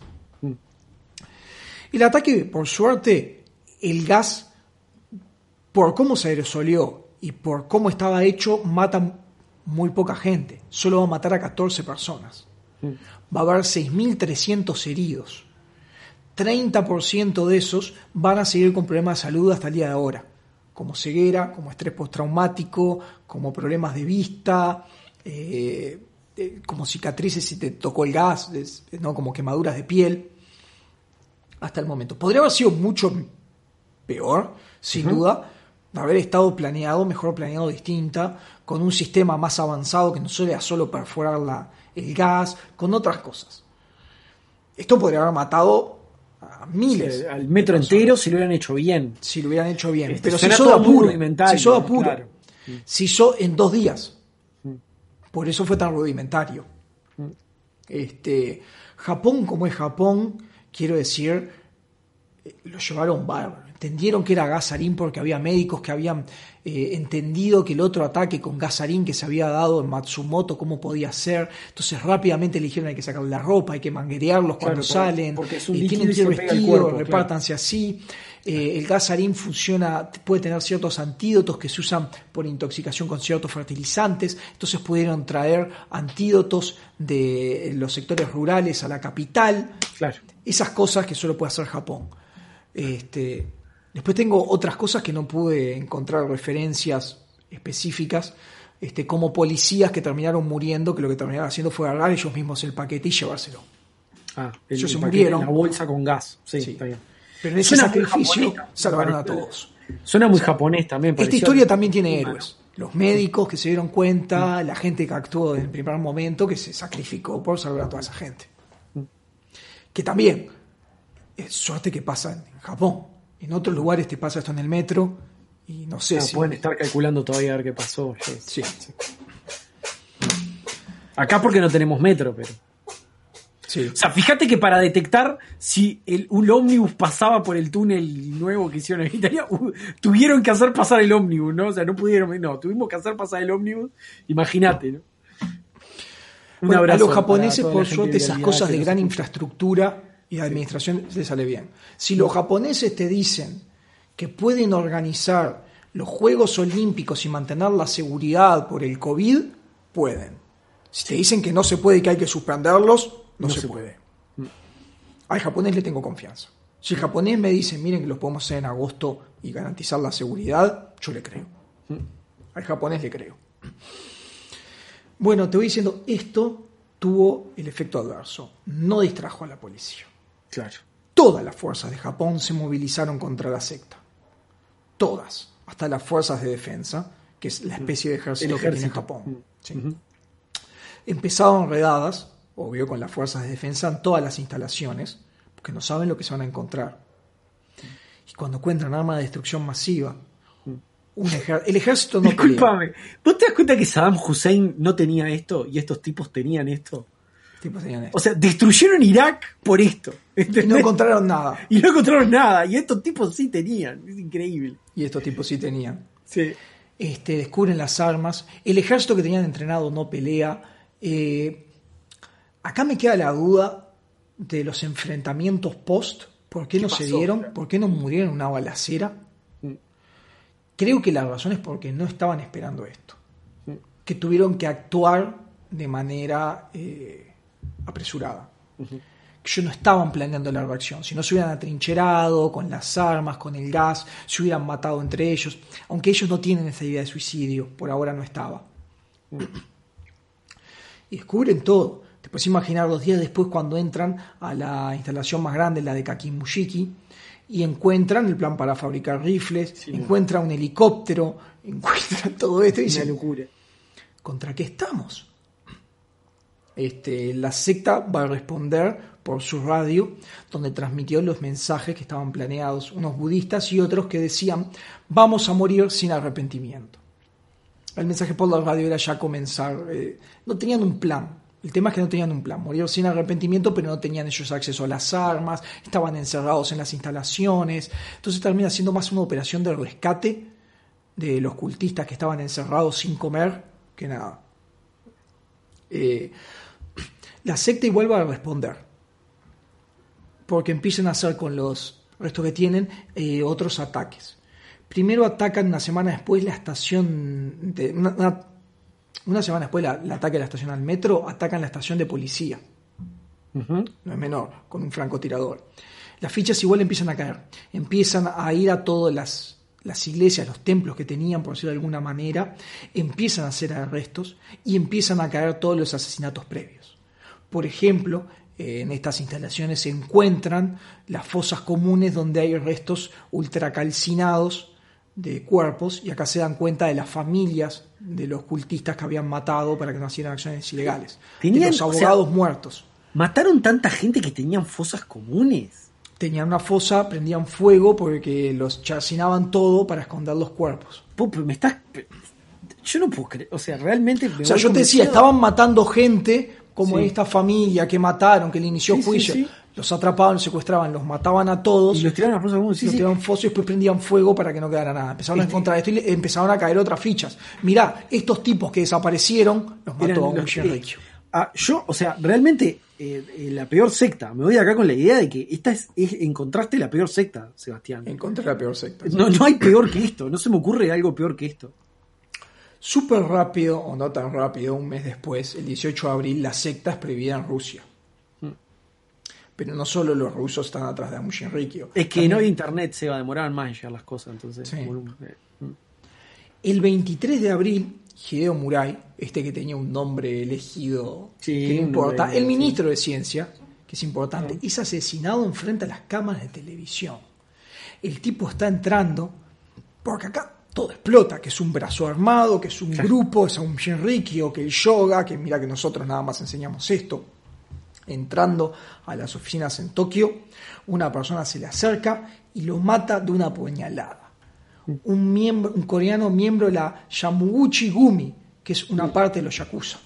A: El ataque, por suerte, el gas, por cómo se aerosoleó y por cómo estaba hecho, mata muy poca gente. Solo va a matar a 14 personas. Va a haber 6.300 heridos. 30% de esos van a seguir con problemas de salud hasta el día de ahora, como ceguera, como estrés postraumático, como problemas de vista, eh, eh, como cicatrices si te tocó el gas, es- ¿no? como quemaduras de piel, hasta el momento. Podría haber sido mucho peor, sin duda, de haber estado planeado, mejor planeado, distinta, con un sistema más avanzado que no era solo perforar la- el gas, con otras cosas. Esto podría haber matado a miles.
B: Al metro entero si lo hubieran hecho bien.
A: si lo hubieran hecho bien.
B: Este,
A: Pero
B: rudimentario,
A: Se hizo de
B: ¿no?
A: apuro.
B: Claro.
A: Se hizo en dos días. Por eso fue tan rudimentario. Este, Japón, como es Japón, quiero decir, eh, lo llevaron bárbaro. Entendieron que era gasarín porque había médicos que habían eh, entendido que el otro ataque con gasarín que se había dado en Matsumoto, cómo podía ser. Entonces rápidamente le dijeron hay que sacar la ropa, hay que manguerearlos cuando
B: Claro,
A: salen.
B: porque es un
A: eh, tienen que ir vestidos,
B: claro.
A: repártanse así. Eh, el gas sarín funciona, puede tener ciertos antídotos que se usan por intoxicación con ciertos fertilizantes. Entonces pudieron traer antídotos de los sectores rurales a la capital.
B: Claro.
A: Esas cosas que solo puede hacer Japón. Este, después tengo otras cosas que no pude encontrar referencias específicas, este, como policías que terminaron muriendo, que lo que terminaron haciendo fue agarrar ellos mismos el paquete y llevárselo.
B: Ah,
A: Ellos se
B: paquete,
A: murieron.
B: La bolsa con gas. Sí,
A: Sí.
B: está bien.
A: Pero en ese
B: Suena
A: sacrificio salvaron a todos.
B: Suena muy japonés también.
A: Esta historia también tiene
B: Humano.
A: héroes. Los médicos que se dieron cuenta, la gente que actuó en el primer momento, que se sacrificó por salvar a toda esa gente. Que también es suerte que pasa en Japón. En otros lugares te pasa esto en el metro y no sé
B: Ah,
A: si...
B: Pueden estar calculando todavía a ver qué pasó.
A: Sí.
B: Sí. Acá porque no tenemos metro, pero.
A: Sí.
B: O sea, fíjate que para detectar si el, un ómnibus pasaba por el túnel nuevo que hicieron en Italia, uh, tuvieron que hacer pasar el ómnibus, ¿no? O sea, no pudieron, no, tuvimos que hacer pasar el ómnibus, imagínate, ¿no? Un
A: Bueno, a
B: abrazo
A: los japoneses, por suerte, esas cosas de gran
B: escucha.
A: infraestructura y de administración les sale bien. Si los japoneses te dicen que pueden organizar los Juegos Olímpicos y mantener la seguridad por el COVID, pueden. Si te dicen que no se puede y que hay que suspenderlos, no,
B: No
A: se,
B: se
A: puede. Al japonés le tengo confianza. Si el japonés me dice, miren que los podemos hacer en agosto y garantizar la seguridad, yo le creo. Al japonés le creo. Bueno, te voy diciendo, esto tuvo el efecto adverso. No distrajo a la policía.
B: Claro.
A: Todas las fuerzas de Japón se movilizaron contra la secta. Todas. Hasta las fuerzas de defensa, que es la especie de ejército, que tiene. Japón. Sí.
B: Ujú.
A: Empezaron redadas, obvio, con las fuerzas de defensa en todas las instalaciones, porque no saben lo que se van a encontrar. Y cuando encuentran armas de destrucción masiva, el ejército no pelea.
B: Disculpame, ¿vos te das cuenta que Saddam Hussein no tenía esto y estos tipos tenían esto? O sea, destruyeron Irak por esto.
A: Y no encontraron nada.
B: Y no encontraron nada. Y estos tipos sí tenían. Es increíble.
A: Y estos tipos sí tenían.
B: Sí.
A: Este, descubren las armas. El ejército que tenían entrenado no pelea. Eh, acá me queda la duda de los enfrentamientos post. ¿Por qué, no se dieron? ¿Por qué no murieron en una balacera?
B: Mm.
A: Creo que la razón es porque no estaban esperando esto.
B: Mm.
A: Que tuvieron que actuar de manera eh, apresurada. Que ellos no estaban planeando la reacción. Si no se hubieran atrincherado con las armas, con el gas, se hubieran matado entre ellos. Aunque ellos no tienen esa idea de suicidio, por ahora no estaba. Y descubren todo. Te puedes imaginar dos días después cuando entran a la instalación más grande, la de Kakimushiki, y encuentran el plan para fabricar rifles,
B: Sí.
A: encuentran un helicóptero, encuentran todo esto y dicen,
B: locura.
A: ¿contra qué estamos? Este, la secta va a responder por su radio, donde transmitió los mensajes que estaban planeados, unos budistas y otros que decían, vamos a morir sin arrepentimiento. El mensaje por la radio era ya comenzar, eh, no tenían un plan, el tema es que no tenían un plan, morir sin arrepentimiento, pero no tenían ellos acceso a las armas, estaban encerrados en las instalaciones, entonces termina siendo más una operación de rescate de los cultistas que estaban encerrados sin comer que nada. Eh, la secta igual va a responder, porque empiezan a hacer con los restos que tienen eh, otros ataques. Primero atacan una semana después la estación, de, una, una- una semana después la, el ataque a la estación al metro, atacan la estación de policía no es menor, con un francotirador. Las fichas igual empiezan a caer, empiezan a ir a todas las, las iglesias, los templos que tenían, por decirlo de alguna manera, empiezan a hacer arrestos y empiezan a caer todos los asesinatos previos. Por ejemplo, eh, en estas instalaciones se encuentran las fosas comunes donde hay restos ultracalcinados de cuerpos y acá se dan cuenta de las familias de los cultistas que habían matado para que no hicieran acciones ilegales. de
B: Tenían,
A: los
B: o sea,
A: abogados muertos.
B: Mataron tanta gente que tenían fosas comunes.
A: tenían una fosa, prendían fuego porque los chacinaban todo para esconder los cuerpos.
B: Me estás. Yo no puedo creer. O sea, realmente. me
A: O sea, yo te decía, estaban matando gente como
B: Sí.
A: esta familia que mataron, que le inició
B: Sí,
A: juicio.
B: sí.
A: Los atrapaban, los secuestraban, los mataban a todos.
B: Y los tiraron a fosas comunes. Sí,
A: los
B: sí.
A: tiraban foso y después prendían fuego para que no quedara nada. Empezaron a
B: Este-
A: encontrar esto y le- empezaron a caer otras fichas. Mirá, estos tipos que desaparecieron los mató
B: Eran
A: a un
B: los-
A: Shinrikyo.
B: Ah, yo, o sea, realmente eh, eh, la peor secta. Me voy de acá con la idea de que esta es, es encontraste la peor secta, Sebastián.
A: Encontré la peor secta.
B: No, no hay peor que esto. No se me ocurre algo peor que esto.
A: Súper rápido, o no tan rápido, un mes después, el 18 de abril, la secta es prohibida en Rusia.
B: Hmm.
A: Pero no solo los rusos están atrás de Amu Shinrikyo.
B: Es que no hay internet, se va a demorar más en llegar las cosas. Entonces,
A: Sí.
B: eh, mm.
A: El 23 de abril, Hideo Murai, este que tenía un nombre elegido
B: Sí,
A: que no importa,
B: nombre,
A: el
B: sí.
A: ministro de Ciencia, que es importante, es asesinado enfrente a las cámaras de televisión. El tipo está entrando, porque acá todo explota, que es un brazo armado, que es un grupo, es un Shinrikyo, que el yoga, que mira que nosotros nada más enseñamos esto. Entrando a las oficinas en Tokio, una persona se le acerca y lo mata de una puñalada un, miembro, un coreano miembro de la Yamuguchi Gumi, que es una parte de los Yakuza.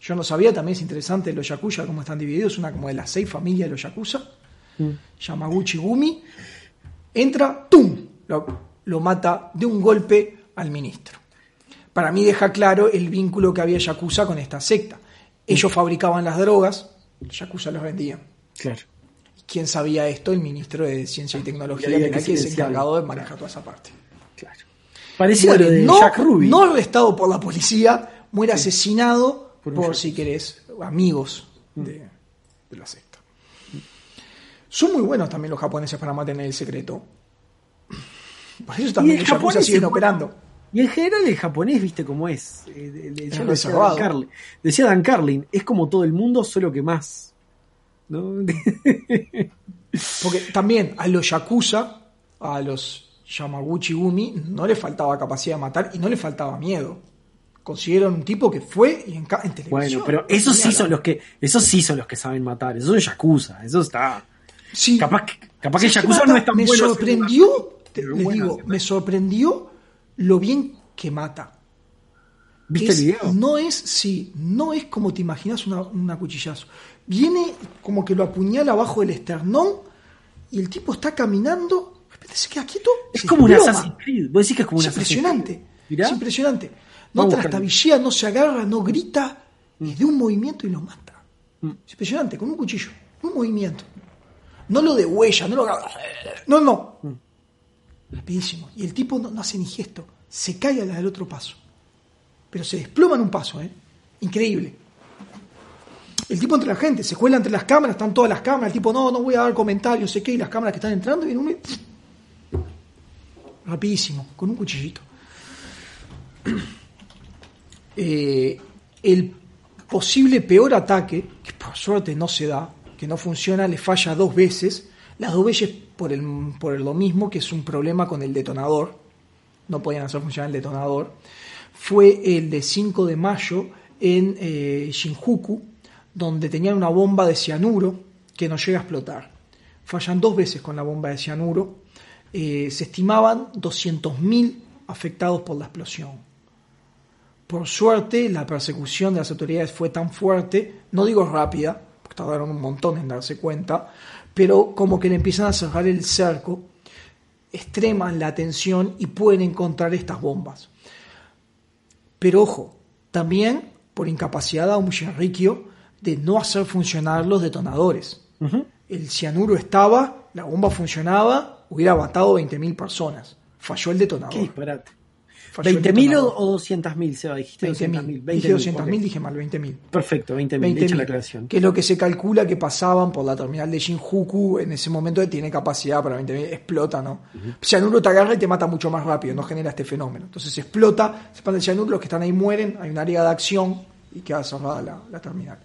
A: Yo no sabía, también es interesante los Yakuza, cómo están divididos, una como de las seis familias de los Yakuza. Yamaguchi Gumi. Entra, ¡tum! Lo, lo mata de un golpe al ministro. Para mí deja claro el vínculo que había Yakuza con esta secta. Ellos fabricaban las drogas, Yakuza los vendían.
B: Claro.
A: ¿Quién sabía esto? El ministro de Ciencia y Tecnología,
B: Y
A: que
B: silenciarlo.
A: encargado de manejar toda esa parte.
B: Claro. Lo de
A: no,
B: Jack Ruby.
A: no arrestado por la policía, muere asesinado
B: Por
A: si querés, amigos de, de la secta. Son muy buenos también los japoneses para mantener el secreto. Por eso
B: Y
A: también
B: el
A: los yakuza
B: japonés
A: siguen
B: es bueno.
A: operando.
B: Y en general el japonés, viste cómo es. Eh, de- de- lo decía. Dan Carlin. Decía Dan Carlin, es como todo el mundo, solo que más. ¿No?
A: Porque también a los Yakuza, a los Yamaguchi Gumi, no le faltaba capacidad de matar y no le faltaba miedo. Consiguieron un tipo que fue y en, en televisión.
B: bueno, pero esos sí son los que, esos sí son los que saben matar. Esos son yakuza. Eso está.
A: Sí.
B: Capaz que, capaz que
A: ¿Sabes qué
B: yakuza no es tan
A: Me
B: bueno.
A: sorprendió, te- les digo, me sorprendió lo bien que mata.
B: ¿Viste
A: Es-
B: el video?
A: No es, sí, no es como te imaginas una, una cuchillazo. Viene como que lo apuñala abajo del esternón y el tipo está caminando, de repente se queda quieto.
B: Es como un. Assassin's Creed. Vos decís que es como un
A: impresionante. Es impresionante. No trastabillea, no se agarra, no grita, y de un movimiento y lo mata.
B: Mm.
A: Es impresionante, con un cuchillo, un movimiento. No lo de huella, no lo. No, no. Rapidísimo. Y el tipo no, hace ni gesto. Se cae a la del otro paso. Pero se desploma en un paso, ¿eh? Increíble. El tipo entre la gente, se cuela entre las cámaras, están todas las cámaras, el tipo, no, no voy a dar comentarios, sé qué, y las cámaras que están entrando, y viene uno y rapidísimo, con un cuchillito. Eh, el posible peor ataque, que por suerte no se da, que no funciona, le falla dos veces, las dos por, el, por lo mismo, que es un problema con el detonador, no podían hacer funcionar el detonador, fue el de 5 de mayo en eh, Shinjuku, donde tenían una bomba de cianuro que no llega a explotar. Fallan dos veces con la bomba de cianuro. Eh, se estimaban 200.000 afectados por la explosión. Por suerte, la persecución de las autoridades fue tan fuerte, no digo rápida, porque tardaron un montón en darse cuenta, pero como que le empiezan a cerrar el cerco, extreman la atención y pueden encontrar estas bombas. Pero ojo, también por incapacidad de Aum Shinrikyo de no hacer funcionar los detonadores. El cianuro estaba, la bomba funcionaba, hubiera matado 20.000 personas. Falló el detonador.
B: Qué disparate.
A: Falló el
B: ¿20.000
A: detonador.
B: o, o 200.000, Seba? Dijiste
A: 20.000.
B: 200.000.
A: Dije 200.000,
B: ok.
A: dije mal, 20.000.
B: Perfecto, 20.000.
A: 20.000,
B: Hecha la aclaración.
A: Que es lo que se calcula que pasaban por la terminal de Shinjuku en ese momento tiene capacidad para 20.000, explota, ¿no? Cianuro te agarra y te mata mucho más rápido, no genera este fenómeno. Entonces explota, se expande el cianuro, los que están ahí mueren, hay un área de acción y queda cerrada la, la terminal.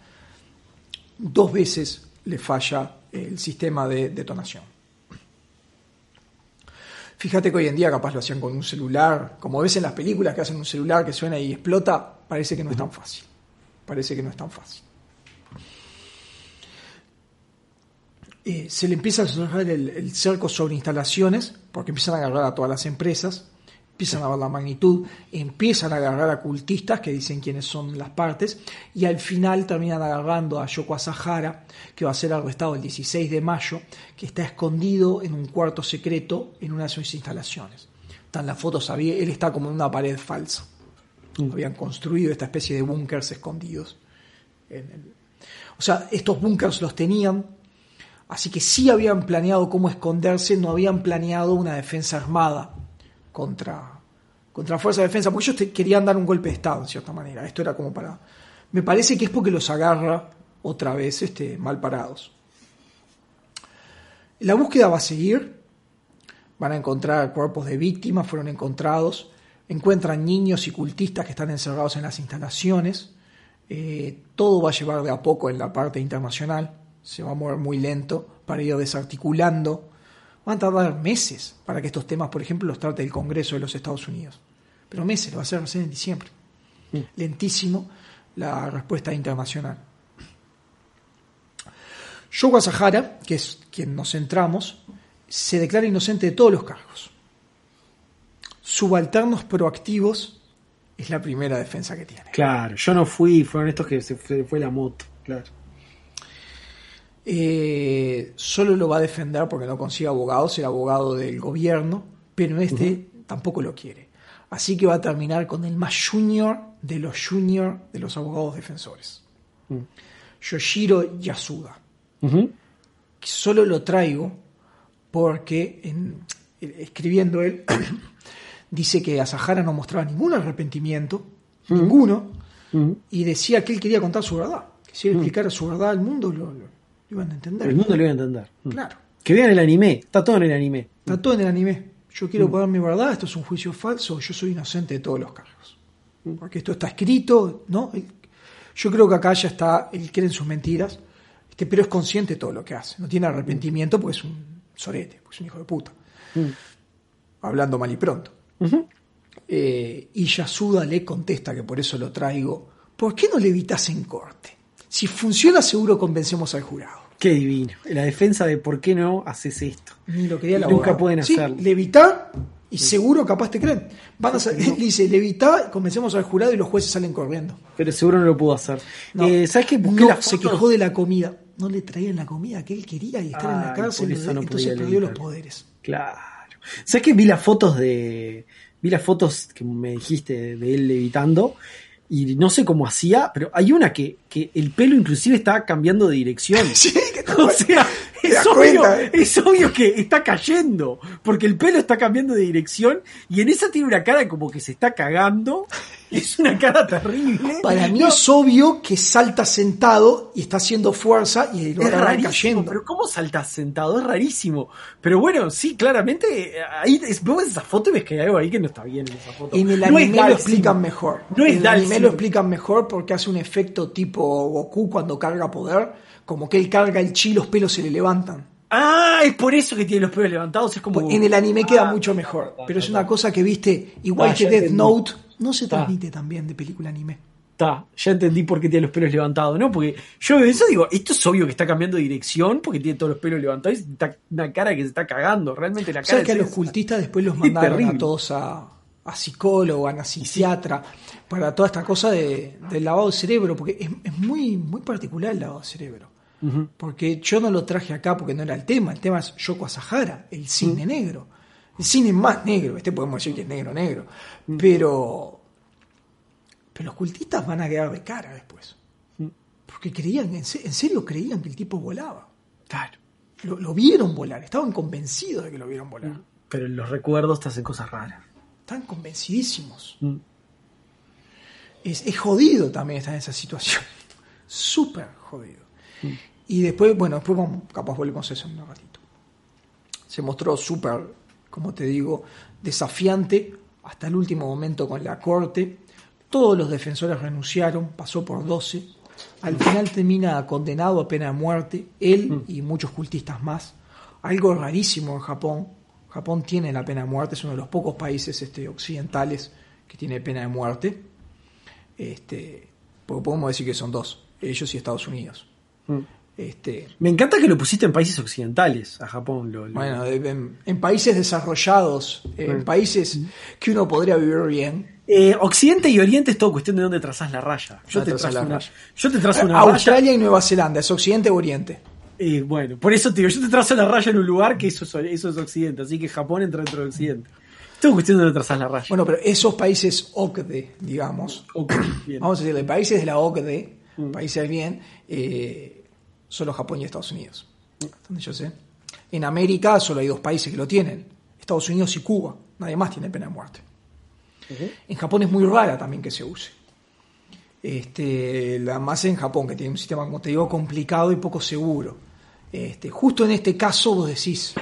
A: Dos veces le falla el sistema de detonación. Fíjate que hoy en día capaz lo hacían con un celular, como ves en las películas que hacen un celular que suena y explota, parece que no es tan fácil. Parece que no es tan fácil. Eh, se le empieza a cerrar el, el cerco sobre instalaciones, porque empiezan a agarrar a todas las empresas, empiezan a ver la magnitud, empiezan a agarrar a cultistas que dicen quiénes son las partes, y al final terminan agarrando a Yoko Asahara, que va a ser arrestado el 16 de mayo, que está escondido en un cuarto secreto en una de sus instalaciones. Están las fotos, él está como en una pared falsa. Habían construido esta especie de búnkers escondidos. en el- O sea, estos búnkers los tenían, así que sí habían planeado cómo esconderse, no habían planeado una defensa armada contra, contra fuerza de defensa, porque ellos querían dar un golpe de Estado, en cierta manera. Esto era como para... Me parece que es porque los agarra otra vez este, mal parados. La búsqueda va a seguir, van a encontrar cuerpos de víctimas, fueron encontrados, encuentran niños y cultistas que están encerrados en las instalaciones, Eh, todo va a llevar de a poco en la parte internacional, se va a mover muy lento para ir desarticulando, van a tardar meses para que estos temas, por ejemplo, los trate el Congreso de los Estados Unidos, pero meses, lo va a hacer recién en diciembre. Lentísimo la respuesta internacional. Yoko Asahara, que es quien nos centramos, se declara inocente de todos los cargos. Subalternos proactivos es la primera defensa que tiene.
B: Claro, yo no fui, fueron estos que se fue, fue la moto, claro.
A: Eh, solo lo va a defender porque no consigue abogados, el abogado del gobierno, pero este tampoco lo quiere. Así que va a terminar con el más junior de los junior de los abogados defensores. Yoshiro Yasuda. Solo lo traigo porque en- escribiendo él dice que Asahara no mostraba ningún arrepentimiento, ninguno,
B: Ujú.
A: y decía que él quería contar su verdad, que si él explicara su verdad al mundo lo, lo- lo iban a entender.
B: El mundo lo iba a entender. Mm.
A: Claro,
B: Que vean el anime, está todo en el anime.
A: está todo en el anime. Yo quiero poner mi verdad, esto es un juicio falso, yo soy inocente de todos los cargos. Porque esto está escrito, ¿no? Yo creo que acá ya está, él cree en sus mentiras, este, pero es consciente de todo lo que hace. No tiene arrepentimiento porque es un sorete, porque es un hijo de puta. Hablando mal y pronto. Eh, y Yasuda le contesta que por eso lo traigo. ¿Por qué no le evitas en corte? Si funciona, seguro convencemos al jurado.
B: Qué divino. La defensa de por qué no haces esto.
A: Lo el
B: Nunca
A: abogado.
B: pueden
A: Sí,
B: hacerlo.
A: levitá y seguro capaz te creen. Van a sa- le dice, levitá, convencemos al jurado y los jueces salen corriendo.
B: Pero seguro no lo pudo hacer.
A: No,
B: Eh, ¿Sabes qué? Busqué
A: no, se quejó de la comida. No le traían la comida que él quería y estar en la cárcel.
B: eso no
A: entonces perdió los poderes.
B: Claro. ¿Sabes que vi las fotos de. Vi las fotos que me dijiste de él levitando. Y no sé cómo hacía, pero hay una que, que el pelo inclusive está cambiando de dirección.
A: Sí, que
B: O sea, es obvio,
A: cuenta,
B: es obvio que está cayendo, porque el pelo está cambiando de dirección y en esa tiene una cara como que se está cagando. Es una cara terrible.
A: Para mí
B: No,
A: es obvio que salta sentado y está haciendo fuerza y lo
B: es
A: agarran
B: rarísimo,
A: cayendo.
B: pero ¿cómo saltas sentado? Es rarísimo. Pero bueno, sí, claramente, eh, ahí es- vos ves esa foto y ves que hay algo ahí que no está bien en esa foto.
A: En el
B: No es
A: anime lo explican mejor.
B: No es
A: en el anime lo explican mejor porque hace un efecto tipo Goku cuando carga poder, como que él carga el chi los pelos se le levantan.
B: Ah, es por eso que tiene los pelos levantados. Es como.
A: Pues En el anime queda
B: Ah,
A: mucho mejor,
B: está,
A: pero es
B: está,
A: una cosa que viste, igual
B: Ah,
A: que Death
B: entendí.
A: Note, no se transmite también de película anime.
B: Está, ya entendí por qué tiene los pelos levantados, ¿no? Porque yo veo eso digo, esto es obvio que está cambiando de dirección porque tiene todos los pelos levantados y está una cara que se está cagando. Realmente la cara
A: ¿Sabes que a los cultistas después los mandaron a todos a, a psicólogo, a psiquiatra, para toda esta cosa de, del lavado de cerebro? Porque es, es muy, muy particular el lavado de cerebro. Porque yo no lo traje acá porque no era el tema. El tema es Yoko Asahara, el cine negro. El cine más negro. Este podemos decir que es negro, negro. Pero. Pero los cultistas van a quedar de cara después. Porque creían, en se- en serio creían que el tipo volaba.
B: Claro.
A: Lo, lo vieron volar, estaban convencidos de que lo vieron volar.
B: Pero en los recuerdos te hacen cosas raras.
A: Estaban convencidísimos. Es, es jodido también estar en esa situación. Súper jodido. Y después, bueno, después capaz volvemos a eso en un ratito. Se mostró súper, como te digo, desafiante hasta el último momento con la corte. Todos los defensores renunciaron, pasó por 12. Al final termina condenado a pena de muerte, él y muchos cultistas más. Algo rarísimo en Japón. Japón tiene la pena de muerte, es uno de los pocos países este, occidentales que tiene pena de muerte. Este, porque podemos decir que son dos, ellos y Estados Unidos.
B: Mm.
A: Este,
B: Me encanta que lo pusiste en países occidentales, a Japón. Lo, lo-
A: bueno, en, en países desarrollados, en países que uno podría vivir bien,
B: Eh, Occidente y Oriente es todo cuestión de dónde trazás la raya. Yo,
A: ¿Dónde
B: te, trazo
A: la
B: una,
A: raya?
B: yo te trazo una raya.
A: Australia y Nueva Zelanda, ¿es Occidente o Oriente?
B: Eh, bueno, por eso te digo, yo te trazo la raya en un lugar que eso es, eso es Occidente, así que Japón entra dentro de Occidente. Todo cuestión de dónde trazás la raya.
A: Bueno, pero esos países OCDE, digamos, vamos a decirle, países de la OCDE, países del bien, eh, solo Japón y Estados Unidos. Donde yo sé. En América solo hay dos países que lo tienen, Estados Unidos y Cuba, nadie más tiene pena de muerte. En Japón es muy rara también que se use. Este, la más en Japón, que tiene un sistema, como te digo, complicado y poco seguro. Este, justo en este caso vos decís,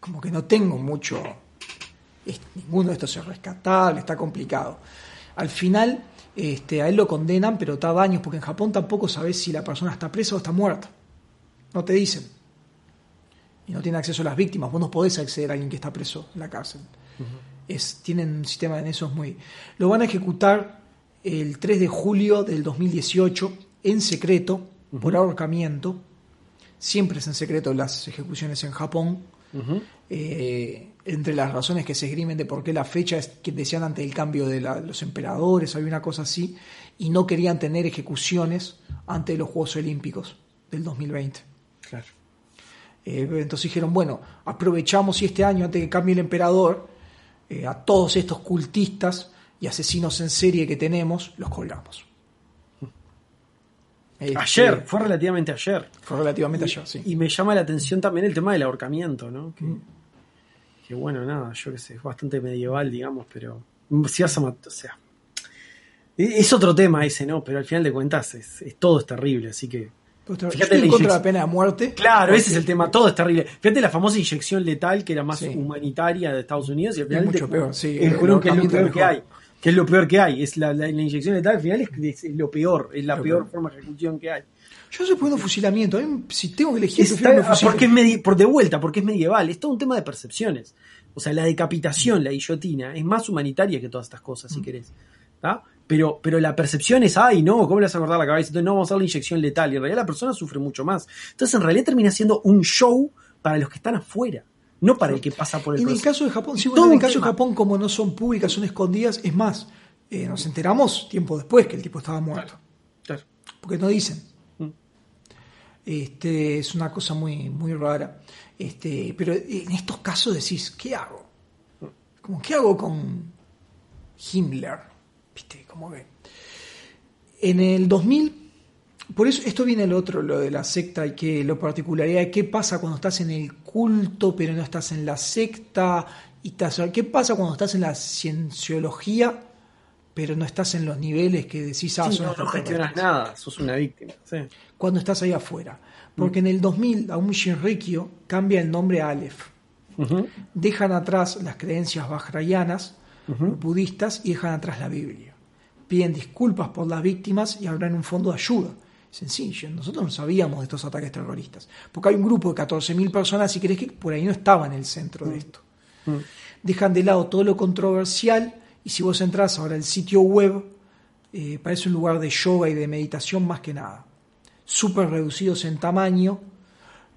A: como que no tengo mucho, es- ninguno de estos es rescatable, está complicado. Al final, este, a él lo condenan, pero tarda años, porque en Japón tampoco sabes si la persona está presa o está muerta. No te dicen. Y no tiene acceso a las víctimas. Vos no podés acceder a alguien que está preso en la cárcel. es, tienen un sistema en eso muy... Lo van a ejecutar el 3 de julio del 2018 en secreto, por ahorcamiento. Siempre es en secreto las ejecuciones en Japón. Eh, entre las razones que se esgrimen de por qué la fecha es que decían ante el cambio de la- los emperadores, había una cosa así, y no querían tener ejecuciones antes de los Juegos Olímpicos del 2020.
B: Claro.
A: Eh, entonces dijeron, bueno, aprovechamos y este año, antes que cambie el emperador, eh, a todos estos cultistas y asesinos en serie que tenemos, los colgamos. Este,
B: Ayer, fue relativamente ayer.
A: Fue relativamente ayer, sí.
B: Y me llama la atención también el tema del ahorcamiento, ¿no? Que, que bueno, nada, yo qué sé, es bastante medieval, digamos, pero si vas a matar, o sea, e- es otro tema ese, ¿no? Pero al final de cuentas es, es- todo es terrible, así que
A: Pero
B: Fíjate
A: estoy en contra de la pena de muerte.
B: Claro, ese es el tema, todo es terrible. Fíjate la famosa inyección letal que era más
A: Sí.
B: humanitaria de Estados Unidos y al
A: Es mucho
B: te-
A: peor, sí,
B: el
A: el
B: que es lo peor que hay. Que es lo peor que hay. Es la, la- la inyección letal al final es, es- es lo peor, es la
A: Lo
B: peor
A: peor.
B: forma de ejecución que hay.
A: Yo estoy poniendo fusilamiento. A mí, si tengo que elegir,
B: Es-
A: prefiero que me
B: ah, porque es por de vuelta, porque es medieval, es todo un tema de percepciones. O sea, la decapitación, la guillotina, es más humanitaria que todas estas cosas,
A: Mm.
B: si querés. ¿tá? Pero, pero la percepción es, ay, no, ¿cómo le vas a cortar la cabeza? Entonces no vamos a hacer la inyección letal. Y en realidad la persona sufre mucho más. Entonces en realidad termina siendo un show para los que están afuera, no para el que pasa por el
A: En el caso de Japón, sí,
B: Todo
A: bueno, en el caso de. Japón, como no son públicas, son escondidas, es más, eh, nos enteramos tiempo después que el tipo estaba muerto.
B: Claro.
A: Porque no dicen.
B: Mm.
A: Este, es una cosa muy, muy rara. Este, pero en estos casos decís, ¿qué hago? Como, ¿qué hago con Himmler? ¿Viste? Como que. En el 2000, por eso esto viene el otro, lo de la secta y que lo particularidad de qué pasa cuando estás en el culto pero no estás en la secta y estás, qué pasa cuando estás en la cienciología pero no estás en los niveles que decís, ah,
B: Sí, no, no gestionas nada, sos una víctima. sí.
A: cuando estás ahí afuera. Porque en el 2000 a un Shinrikyo cambia el nombre a Aleph. Dejan atrás las creencias vajrayanas, budistas, y dejan atrás la Biblia. Piden disculpas por las víctimas y abren un fondo de ayuda. Sencillo, nosotros no sabíamos de estos ataques terroristas. Porque hay un grupo de 14.000 personas, si crees que por ahí no estaba en el centro de esto. Dejan de lado todo lo controversial y si vos entras ahora al sitio web, eh, parece un lugar de yoga y de meditación más que nada. Súper reducidos en tamaño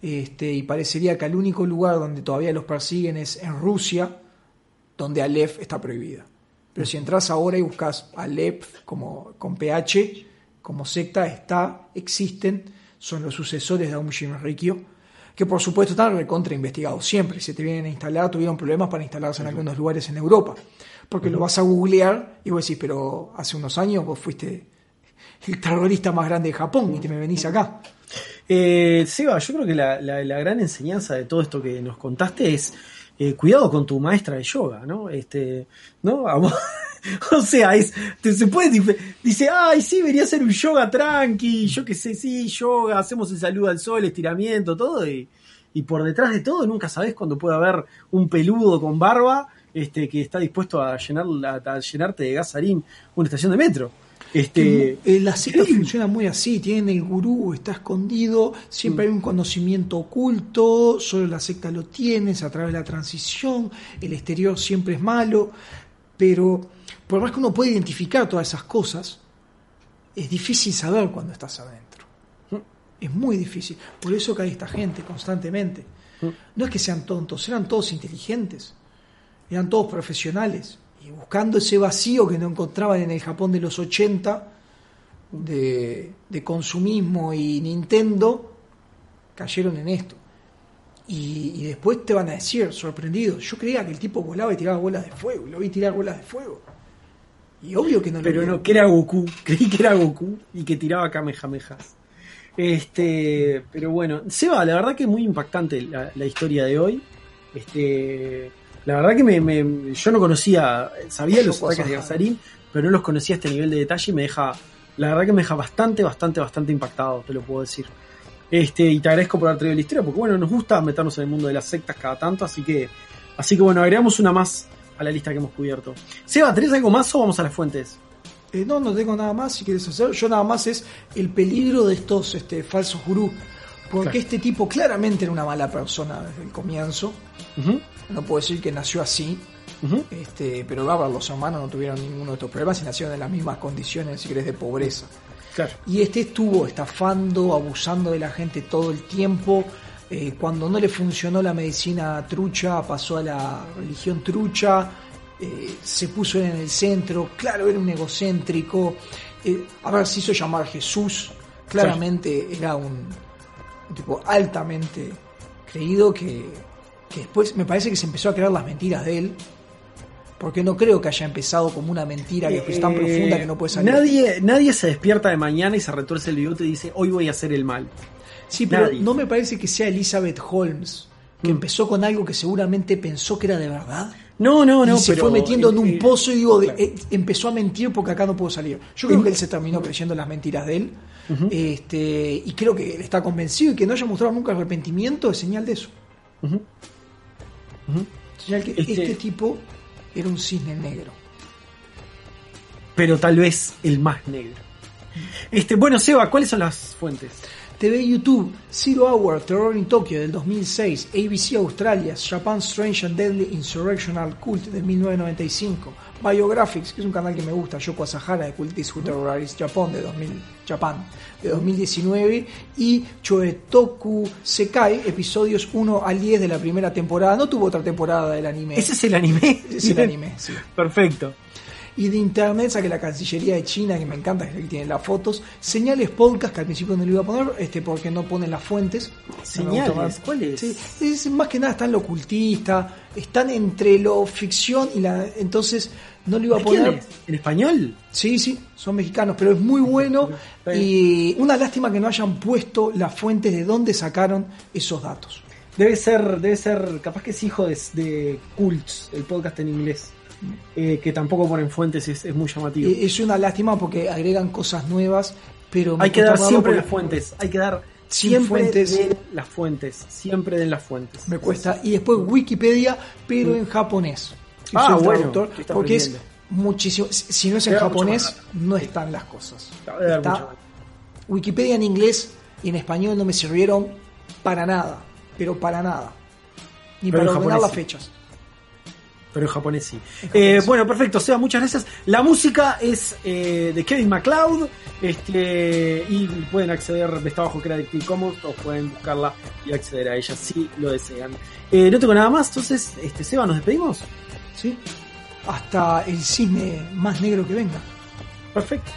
A: este, y parecería que el único lugar donde todavía los persiguen es en Rusia, donde Aleph está prohibida. Pero si entras ahora y buscas Aleph como, con PH, como secta, está, existen, son los sucesores de Aum Shinrikyo, que por supuesto están recontra investigados siempre. Si te vienen a instalar, tuvieron problemas para instalarse en algunos lugares en Europa. Porque lo vas a googlear y vos decís, pero hace unos años vos fuiste el terrorista más grande de Japón y te me venís acá.
B: Eh, Seba, yo creo que la, la- la gran enseñanza de todo esto que nos contaste es eh, cuidado con tu maestra de yoga, ¿no? Este, ¿no? O sea, es, te- se puede, dice, ay, sí, debería ser un yoga tranqui, yo qué sé, sí, yoga, hacemos el saludo al sol, estiramiento, todo, y, y por detrás de todo nunca sabes cuando puede haber un peludo con barba este, que está dispuesto a, llenar, a llenarte de gasarín una estación de metro. Este,
A: Eh, la secta funciona muy así, tienen el gurú, está escondido, siempre hay un conocimiento oculto, solo la secta lo tiene, es a través de la transición, el exterior siempre es malo, pero por más que uno pueda identificar todas esas cosas, es difícil saber cuando estás adentro. Es muy difícil. Por eso cae esta gente constantemente. No es que sean tontos, eran todos inteligentes, eran todos profesionales. Buscando ese vacío que no encontraban en el Japón de los 80, de, de consumismo y Nintendo, cayeron en esto. Y, y después te van a decir, sorprendidos, yo creía que el tipo volaba y tiraba bolas de fuego, lo vi tirar bolas de fuego. Y obvio que no lo
B: Pero no, que era Goku. Creí que era Goku y que tiraba Kamehamehas. Este, pero bueno, Seba, la verdad que es muy impactante la, la historia de hoy. Este, la verdad que me, me- yo no conocía, sabía los ataques de Gazarín, pero no los conocía a este nivel de detalle y me deja, la verdad que me deja bastante, bastante, bastante impactado, te lo puedo decir. Este, y te agradezco por haber traído la historia, porque bueno, nos gusta meternos en el mundo de las sectas cada tanto, así que, así que bueno, agregamos una más a la lista que hemos cubierto. Seba, ¿tenés algo más o vamos a las fuentes?
A: Eh, no, no tengo nada más si quieres hacer. Yo nada más es el peligro de estos este, falsos gurús. Porque
B: Claro.
A: este tipo claramente era una mala persona desde el comienzo. No puedo decir que nació así. Este, pero Gabriel, los hermanos no tuvieron ninguno de estos problemas y nacieron en las mismas condiciones, si querés, de pobreza.
B: Claro.
A: Y este estuvo estafando, abusando de la gente todo el tiempo. Eh, cuando no le funcionó la medicina trucha, pasó a la religión trucha. eh, se puso en el centro. Claro, era un egocéntrico. Eh, a ver, se hizo llamar Jesús. Claramente era un, un tipo altamente creído que, que después me parece que se empezó a creer las mentiras de él. Porque no creo que haya empezado como una mentira que es tan
B: Eh,
A: profunda que no puede salir.
B: Nadie, nadie se despierta de mañana y se retuerce el bigote y dice, hoy voy a hacer el mal.
A: Sí, pero
B: Nadie.
A: no me parece que sea Elizabeth Holmes, que
B: Mm.
A: empezó con algo que seguramente pensó que era de verdad.
B: No, no, no.
A: y se
B: pero,
A: fue metiendo en un
B: eh,
A: pozo y digo,
B: claro.
A: eh, empezó a mentir porque acá no puedo salir. Yo creo que él se terminó creyendo las mentiras de él. este, y creo que él está convencido y que no haya mostrado nunca arrepentimiento es señal de eso.
B: Ujú.
A: Señal que
B: Este-
A: este tipo era un cisne negro.
B: Pero tal vez el más negro. Este, bueno, Seba, ¿cuáles son las fuentes?
A: TV YouTube, Zero Hour, Terror in Tokyo del 2006, ABC Australia, Japan Strange and Deadly Insurrectional Cult del 1995, Biographics, que es un canal que me gusta, Yoko Asahara de Cultist Who Terrorized Japan de 2000, Japan de 2019 y Choetoku Sekai, episodios 1 al 10 de la primera temporada. No tuvo otra temporada del anime.
B: ¿Ese es el anime?
A: Es el anime, sí.
B: Perfecto.
A: Y de internet saqué la Cancillería de China, que me encanta, que tiene las fotos. Señales podcast, que al principio no lo iba a poner, este, porque no ponen las fuentes.
B: Señales. ¿cuáles?
A: Sí, es, más que nada están lo ocultista, están entre lo ficción y la. Entonces no lo iba a
B: ¿De quién
A: poner.
B: es? ¿En español?
A: Sí, sí, son mexicanos, pero es muy bueno. Y una lástima que no hayan puesto las fuentes de dónde sacaron esos datos.
B: Debe ser, debe ser, capaz que es hijo de, de Cults, el podcast en inglés. Eh, que tampoco ponen fuentes, es, es muy llamativo.
A: Es una lástima porque agregan cosas nuevas, pero
B: hay que dar siempre las fuentes, hay que dar siempre
A: fuentes.
B: den las fuentes, siempre den las fuentes.
A: Me cuesta. Y después Wikipedia, pero en japonés.
B: Ah, bueno,
A: porque es muchísimo. Si no es en japonés, no están las cosas. Está-. Wikipedia en inglés y en español no me sirvieron para nada, pero para nada. Ni
B: Pero
A: para ordenar
B: japonés
A: las fechas.
B: Pero en japonés sí.
A: En
B: Eh, bueno, perfecto, Seba, muchas gracias. La música es eh, de Kevin MacLeod este, y pueden acceder, está bajo Creative Commons o pueden buscarla y acceder a ella si lo desean. Eh, no tengo nada más, entonces, este, Seba, ¿nos despedimos?
A: ¿sí? Hasta el cisne más negro que venga.
B: Perfecto.